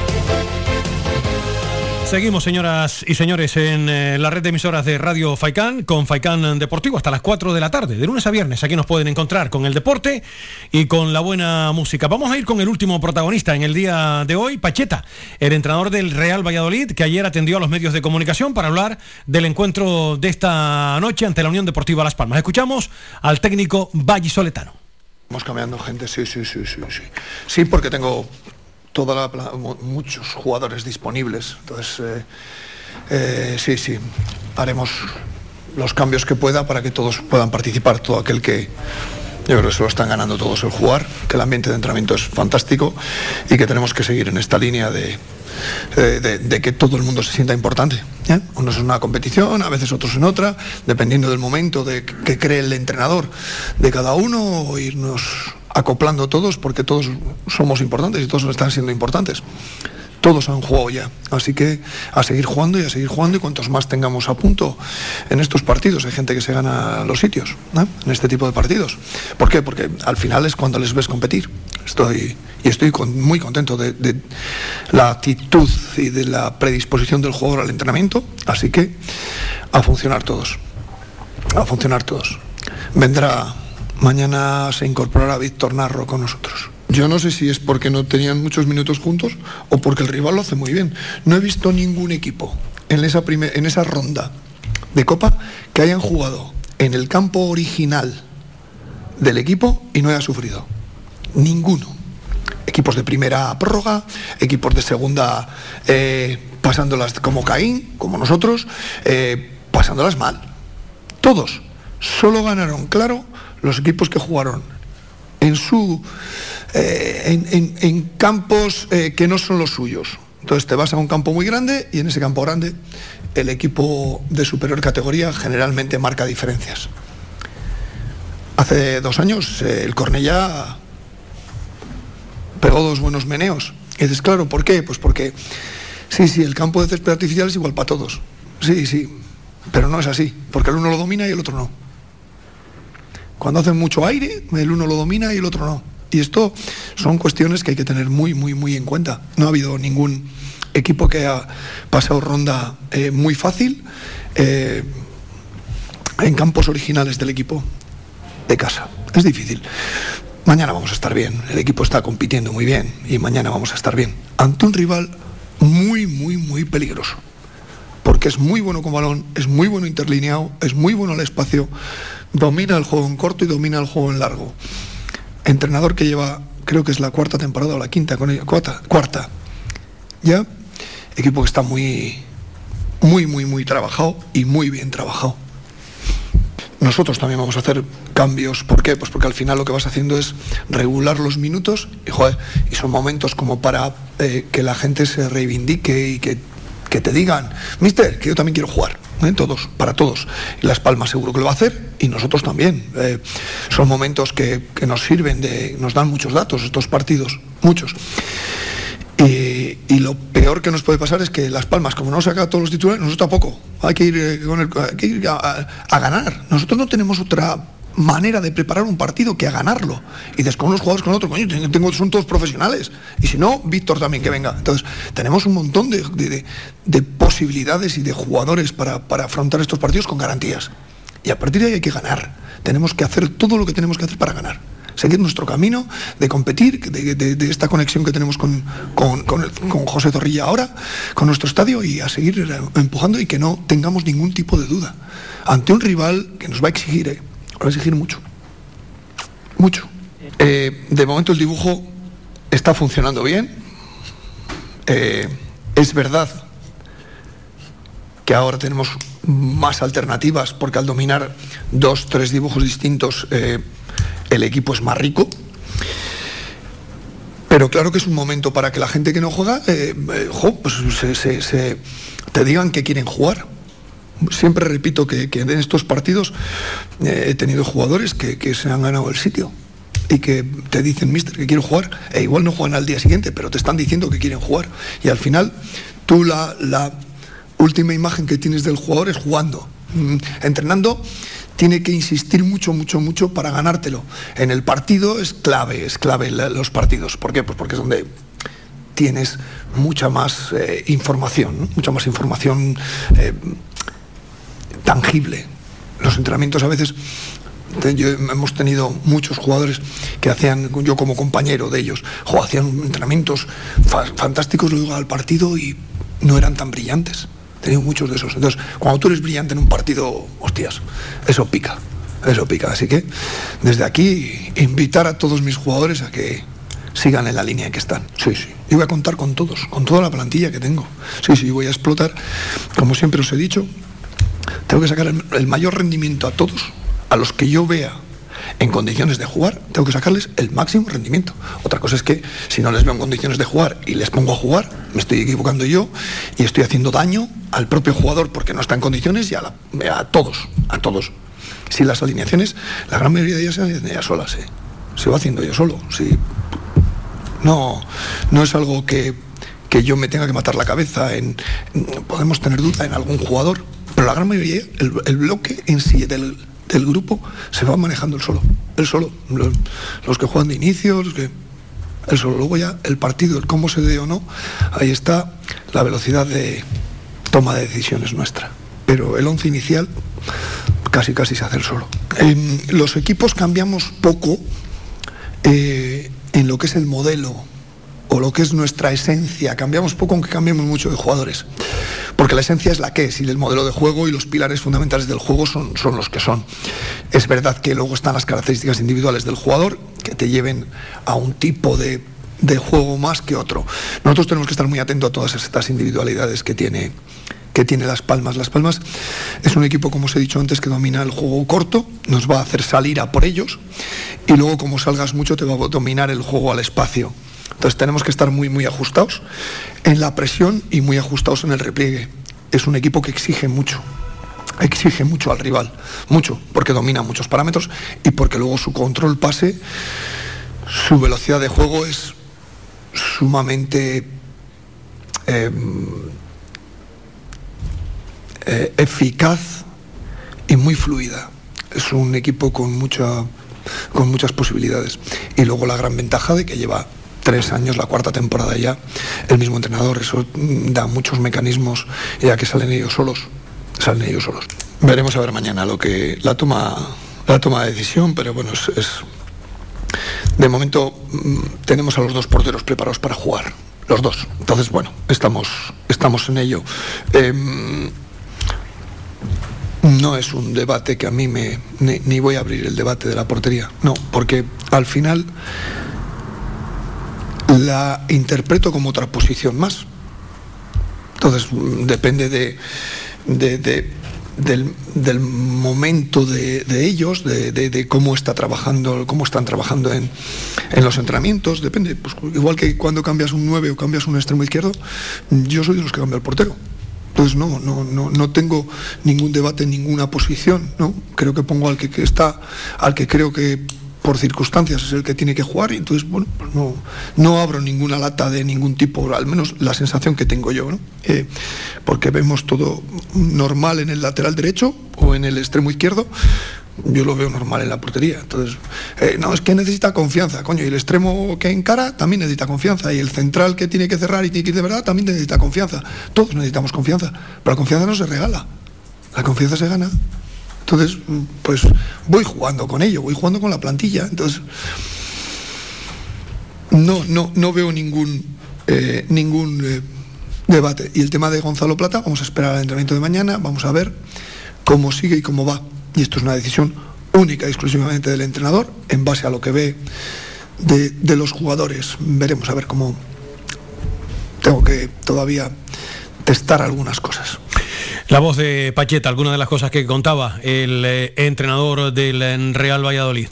Seguimos, señoras y señores, en eh, la red de emisoras de Radio Faicán, con Faicán Deportivo, hasta las 4 de la tarde, de lunes a viernes. Aquí nos pueden encontrar con el deporte y con la buena música. Vamos a ir con el último protagonista en el día de hoy, Pacheta, el entrenador del Real Valladolid, que ayer atendió a los medios de comunicación para hablar del encuentro de esta noche ante la Unión Deportiva Las Palmas. Escuchamos al técnico vallisoletano. Estamos cambiando gente, sí, sí, sí, sí, sí. Sí, porque tengo toda la muchos jugadores disponibles. Entonces, eh, eh, sí, sí, haremos los cambios que pueda para que todos puedan participar, todo aquel que... Yo creo que se lo están ganando todos el jugar, que el ambiente de entrenamiento es fantástico y que tenemos que seguir en esta línea de- de que todo el mundo se sienta importante. ¿eh? Unos en una competición, a veces otros en otra, dependiendo del momento de que cree el entrenador de cada uno, o irnos acoplando todos, porque todos somos importantes y todos están siendo importantes. Todos han jugado ya, así que a seguir jugando y a seguir jugando y cuantos más tengamos a punto en estos partidos. Hay gente que se gana los sitios en este tipo de partidos. ¿Por qué? Porque al final es cuando les ves competir. Estoy y estoy muy contento de la actitud y de la predisposición del jugador al entrenamiento, así que a funcionar todos, a funcionar todos. Vendrá mañana se incorporará Víctor Narro con nosotros. Yo no sé si es porque no tenían muchos minutos juntos o porque el rival lo hace muy bien. No he visto ningún equipo en esa, primer- en esa ronda de Copa que hayan jugado en el campo original del equipo y no haya sufrido. Ninguno. Equipos de primera prórroga, equipos de segunda eh, pasándolas como Caín, como nosotros, eh, pasándolas mal. Todos. Solo ganaron, claro, los equipos que jugaron en su eh, en, campos eh, que no son los suyos. Entonces te vas a un campo muy grande y en ese campo grande el equipo de superior categoría generalmente marca diferencias. Hace dos años eh, el Cornellá pegó dos buenos meneos. Y dices, claro, ¿por qué? Pues porque sí, sí, el campo de césped artificial es igual para todos. Sí, sí, pero no es así, porque el uno lo domina y el otro no. Cuando hacen mucho aire, el uno lo domina y el otro no. Y esto son cuestiones que hay que tener muy, muy, muy en cuenta. No ha habido ningún equipo que ha pasado ronda eh, muy fácil eh, en campos originales del equipo de casa. Es difícil. Mañana vamos a estar bien. El equipo está compitiendo muy bien y mañana vamos a estar bien. Ante un rival muy, muy, muy peligroso. Porque es muy bueno con balón, es muy bueno interlineado, es muy bueno al espacio, domina el juego en corto y domina el juego en largo. Entrenador que lleva creo que es la cuarta temporada o la quinta con ellos, cuarta, cuarta. Ya, equipo que está muy, muy, muy, muy trabajado y muy bien trabajado. Nosotros también vamos a hacer cambios. ¿Por qué? Pues porque al final lo que vas haciendo es regular los minutos y, joder, y son momentos como para eh, que la gente se reivindique y que, que te digan, mister, que yo también quiero jugar. ¿eh? Todos, para todos. Las Palmas seguro que lo va a hacer y nosotros también. Eh, son momentos que, nos sirven, de, nos dan muchos datos estos partidos, muchos. Y, lo peor que nos puede pasar es que Las Palmas, como no saca todos los titulares, nosotros tampoco. Hay que ir, eh, con el- que ir a ganar. Nosotros no tenemos otra manera de preparar un partido que a ganarlo. Y después unos jugadores con otros, coño, tengo, son todos profesionales. Y si no, Víctor también que venga. Entonces, tenemos un montón de, de- de- de posibilidades y de jugadores para, para afrontar estos partidos con garantías. Y a partir de ahí hay que ganar. Tenemos que hacer todo lo que tenemos que hacer para ganar. Seguir nuestro camino de competir, de, de- esta conexión que tenemos con, con- con con José Zorrilla ahora, con nuestro estadio y a seguir empujando y que no tengamos ningún tipo de duda. Ante un rival que nos va a exigir, eh, va a exigir mucho. Mucho. Eh, de momento el dibujo está funcionando bien. Eh, es verdad que ahora tenemos más alternativas porque al dominar dos, tres dibujos distintos eh, el equipo es más rico. Pero claro que es un momento para que la gente que no juega, pues se- te digan que quieren jugar. Siempre repito que, en estos partidos eh, he tenido jugadores que, se han ganado el sitio y que te dicen, mister, que quiero jugar, e igual no juegan al día siguiente, pero te están diciendo que quieren jugar. Y al final, tú la, última imagen que tienes del jugador es jugando. Mm, Entrenando tiene que insistir mucho, mucho, mucho para ganártelo. En el partido es clave, es clave la- los partidos. ¿Por qué? Pues porque es donde tienes mucha más eh, información, mucha más información eh, tangible. Los entrenamientos a veces hemos tenido muchos jugadores que hacían, yo como compañero de ellos, jo, hacían entrenamientos fa- fantásticos luego al partido y no eran tan brillantes. He muchos de esos. Entonces, cuando tú eres brillante en un partido, hostias, eso pica, eso pica. Así que desde aquí invitar a todos mis jugadores a que sigan en la línea en que están. Sí, sí. Y voy a contar con todos, con toda la plantilla que tengo. Sí, sí, voy a explotar, como siempre os he dicho, tengo que sacar el, mayor rendimiento a todos, a los que yo vea en condiciones de jugar, tengo que sacarles el máximo rendimiento. Otra cosa es que si no les veo en condiciones de jugar y les pongo a jugar, me estoy equivocando yo y estoy haciendo daño al propio jugador porque no está en condiciones y a, la- todos, a todos. Si las alineaciones, la gran mayoría de ellas se hacen ellas solas, ¿eh? se va haciendo yo solo. No, no es algo que, que yo me tenga que matar la cabeza. En, podemos tener duda en algún jugador, pero la gran mayoría, el, bloque en sí del, grupo se va manejando el solo. El solo. Los, que juegan de inicio, los que. El solo. Luego ya el partido, el cómo se dé o no, ahí está la velocidad de toma de decisiones nuestra. Pero el once inicial casi casi se hace el solo. Los equipos cambiamos poco eh, en lo que es el modelo o lo que es nuestra esencia. Cambiamos poco aunque cambiemos mucho de jugadores. Porque la esencia es la que es y el modelo de juego y los pilares fundamentales del juego son, son los que son. Es verdad que luego están las características individuales del jugador que te lleven a un tipo de, de juego más que otro. Nosotros tenemos que estar muy atentos a todas estas individualidades que tiene, que tiene Las Palmas. Las Palmas es un equipo, como os he dicho antes, que domina el juego corto, nos va a hacer salir a por ellos y luego como salgas mucho te va a dominar el juego al espacio. Entonces tenemos que estar muy, muy ajustados en la presión y muy ajustados en el repliegue. Es un equipo que exige mucho, exige mucho al rival, mucho, porque domina muchos parámetros y porque luego su control pase, su velocidad de juego es sumamente eh, eh, eficaz y muy fluida. Es un equipo con, mucha, con muchas posibilidades. Y luego la gran ventaja de que lleva tres años, la cuarta temporada ya, el mismo entrenador. Eso mm, da muchos mecanismos, ya que salen ellos solos. Salen ellos solos. Veremos a ver mañana lo que la toma, la toma de decisión, pero bueno, es, de momento mm, tenemos a los dos porteros preparados para jugar. Los dos. Entonces, bueno, estamos, estamos en ello. Em, no es un debate que a mí me. Ni voy a abrir el debate de la portería. No, porque al final la interpreto como otra posición más. Entonces, depende de, de- de- del, momento de, ellos, de, cómo está trabajando, cómo están trabajando en, en los entrenamientos, depende. Pues, igual que cuando cambias un 9 o cambias un extremo izquierdo, yo soy de los que cambia el portero. Entonces no, no, no, no tengo ningún debate ninguna posición, ¿no? Creo que pongo al que, que está, al que creo que por circunstancias es el que tiene que jugar y entonces, bueno, pues no, no abro ninguna lata de ningún tipo, al menos la sensación que tengo yo, ¿no? Eh, porque vemos todo normal en el lateral derecho o en el extremo izquierdo, yo lo veo normal en la portería. Entonces, eh, no, es que necesita confianza, coño, y el extremo que encara también necesita confianza, y el central que tiene que cerrar y tiene que ir de verdad también necesita confianza. Todos necesitamos confianza, pero la confianza no se regala, la confianza se gana. Entonces, pues voy jugando con ello, voy jugando con la plantilla. Entonces, no, no, no veo ningún, eh, ningún eh, debate. Y el tema de Gonzalo Plata, vamos a esperar al entrenamiento de mañana, vamos a ver cómo sigue y cómo va. Y esto es una decisión única y exclusivamente del entrenador, en base a lo que ve de, de los jugadores. Veremos a ver cómo. Tengo que todavía testar algunas cosas. La voz de Pacheta, alguna de las cosas que contaba el eh, entrenador del eh, Real Valladolid.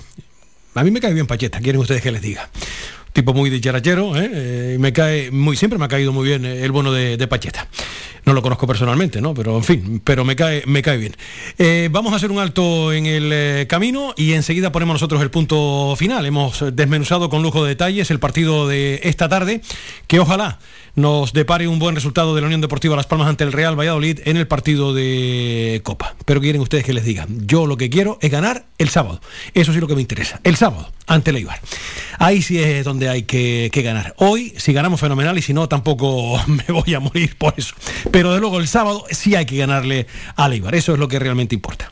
A mí me cae bien Pacheta, quieren ustedes que les diga. Tipo muy dicharachero, ¿eh? Me cae muy, siempre me ha caído muy bien el bono de, Pacheta. No lo conozco personalmente, ¿no? Pero en fin, pero me cae, me cae bien. Vamos a hacer un alto en el camino y enseguida ponemos nosotros el punto final. Hemos desmenuzado con lujo de detalles el partido de esta tarde, que ojalá nos depare un buen resultado de la Unión Deportiva Las Palmas ante el Real Valladolid en el partido de Copa. Pero quieren ustedes que les diga, yo lo que quiero es ganar el sábado. Eso sí lo que me interesa. El sábado, ante el Eibar. Ahí sí es donde hay que, que ganar. Hoy, si ganamos fenomenal y si no, tampoco me voy a morir por eso. Pero de luego el sábado sí hay que ganarle al Eibar. Eso es lo que realmente importa.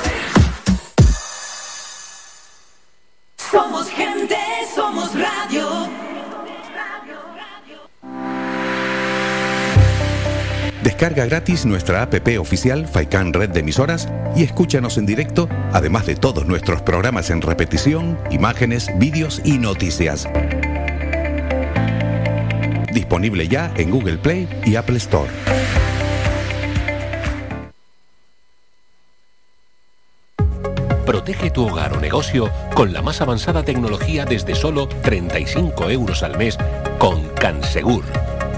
Descarga gratis nuestra app oficial Faikan Red de Emisoras y escúchanos en directo, además de todos nuestros programas en repetición, imágenes, vídeos y noticias. Disponible ya en Google Play y Apple Store. Protege tu hogar o negocio con la más avanzada tecnología desde solo 35 euros al mes con Cansegur.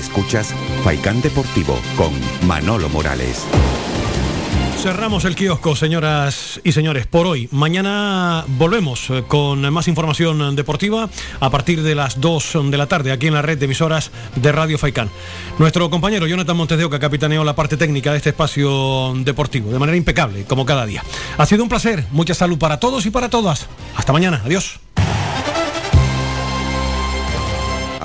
Escuchas Faikán Deportivo con Manolo Morales. Cerramos el kiosco, señoras y señores, por hoy. Mañana volvemos eh, con más información deportiva a partir de las 2 de la tarde aquí en la red de emisoras de Radio Faicán. Nuestro compañero Jonathan Montes de Oca capitaneó la parte técnica de este espacio deportivo de manera impecable, como cada día. Ha sido un placer, mucha salud para todos y para todas. Hasta mañana, adiós.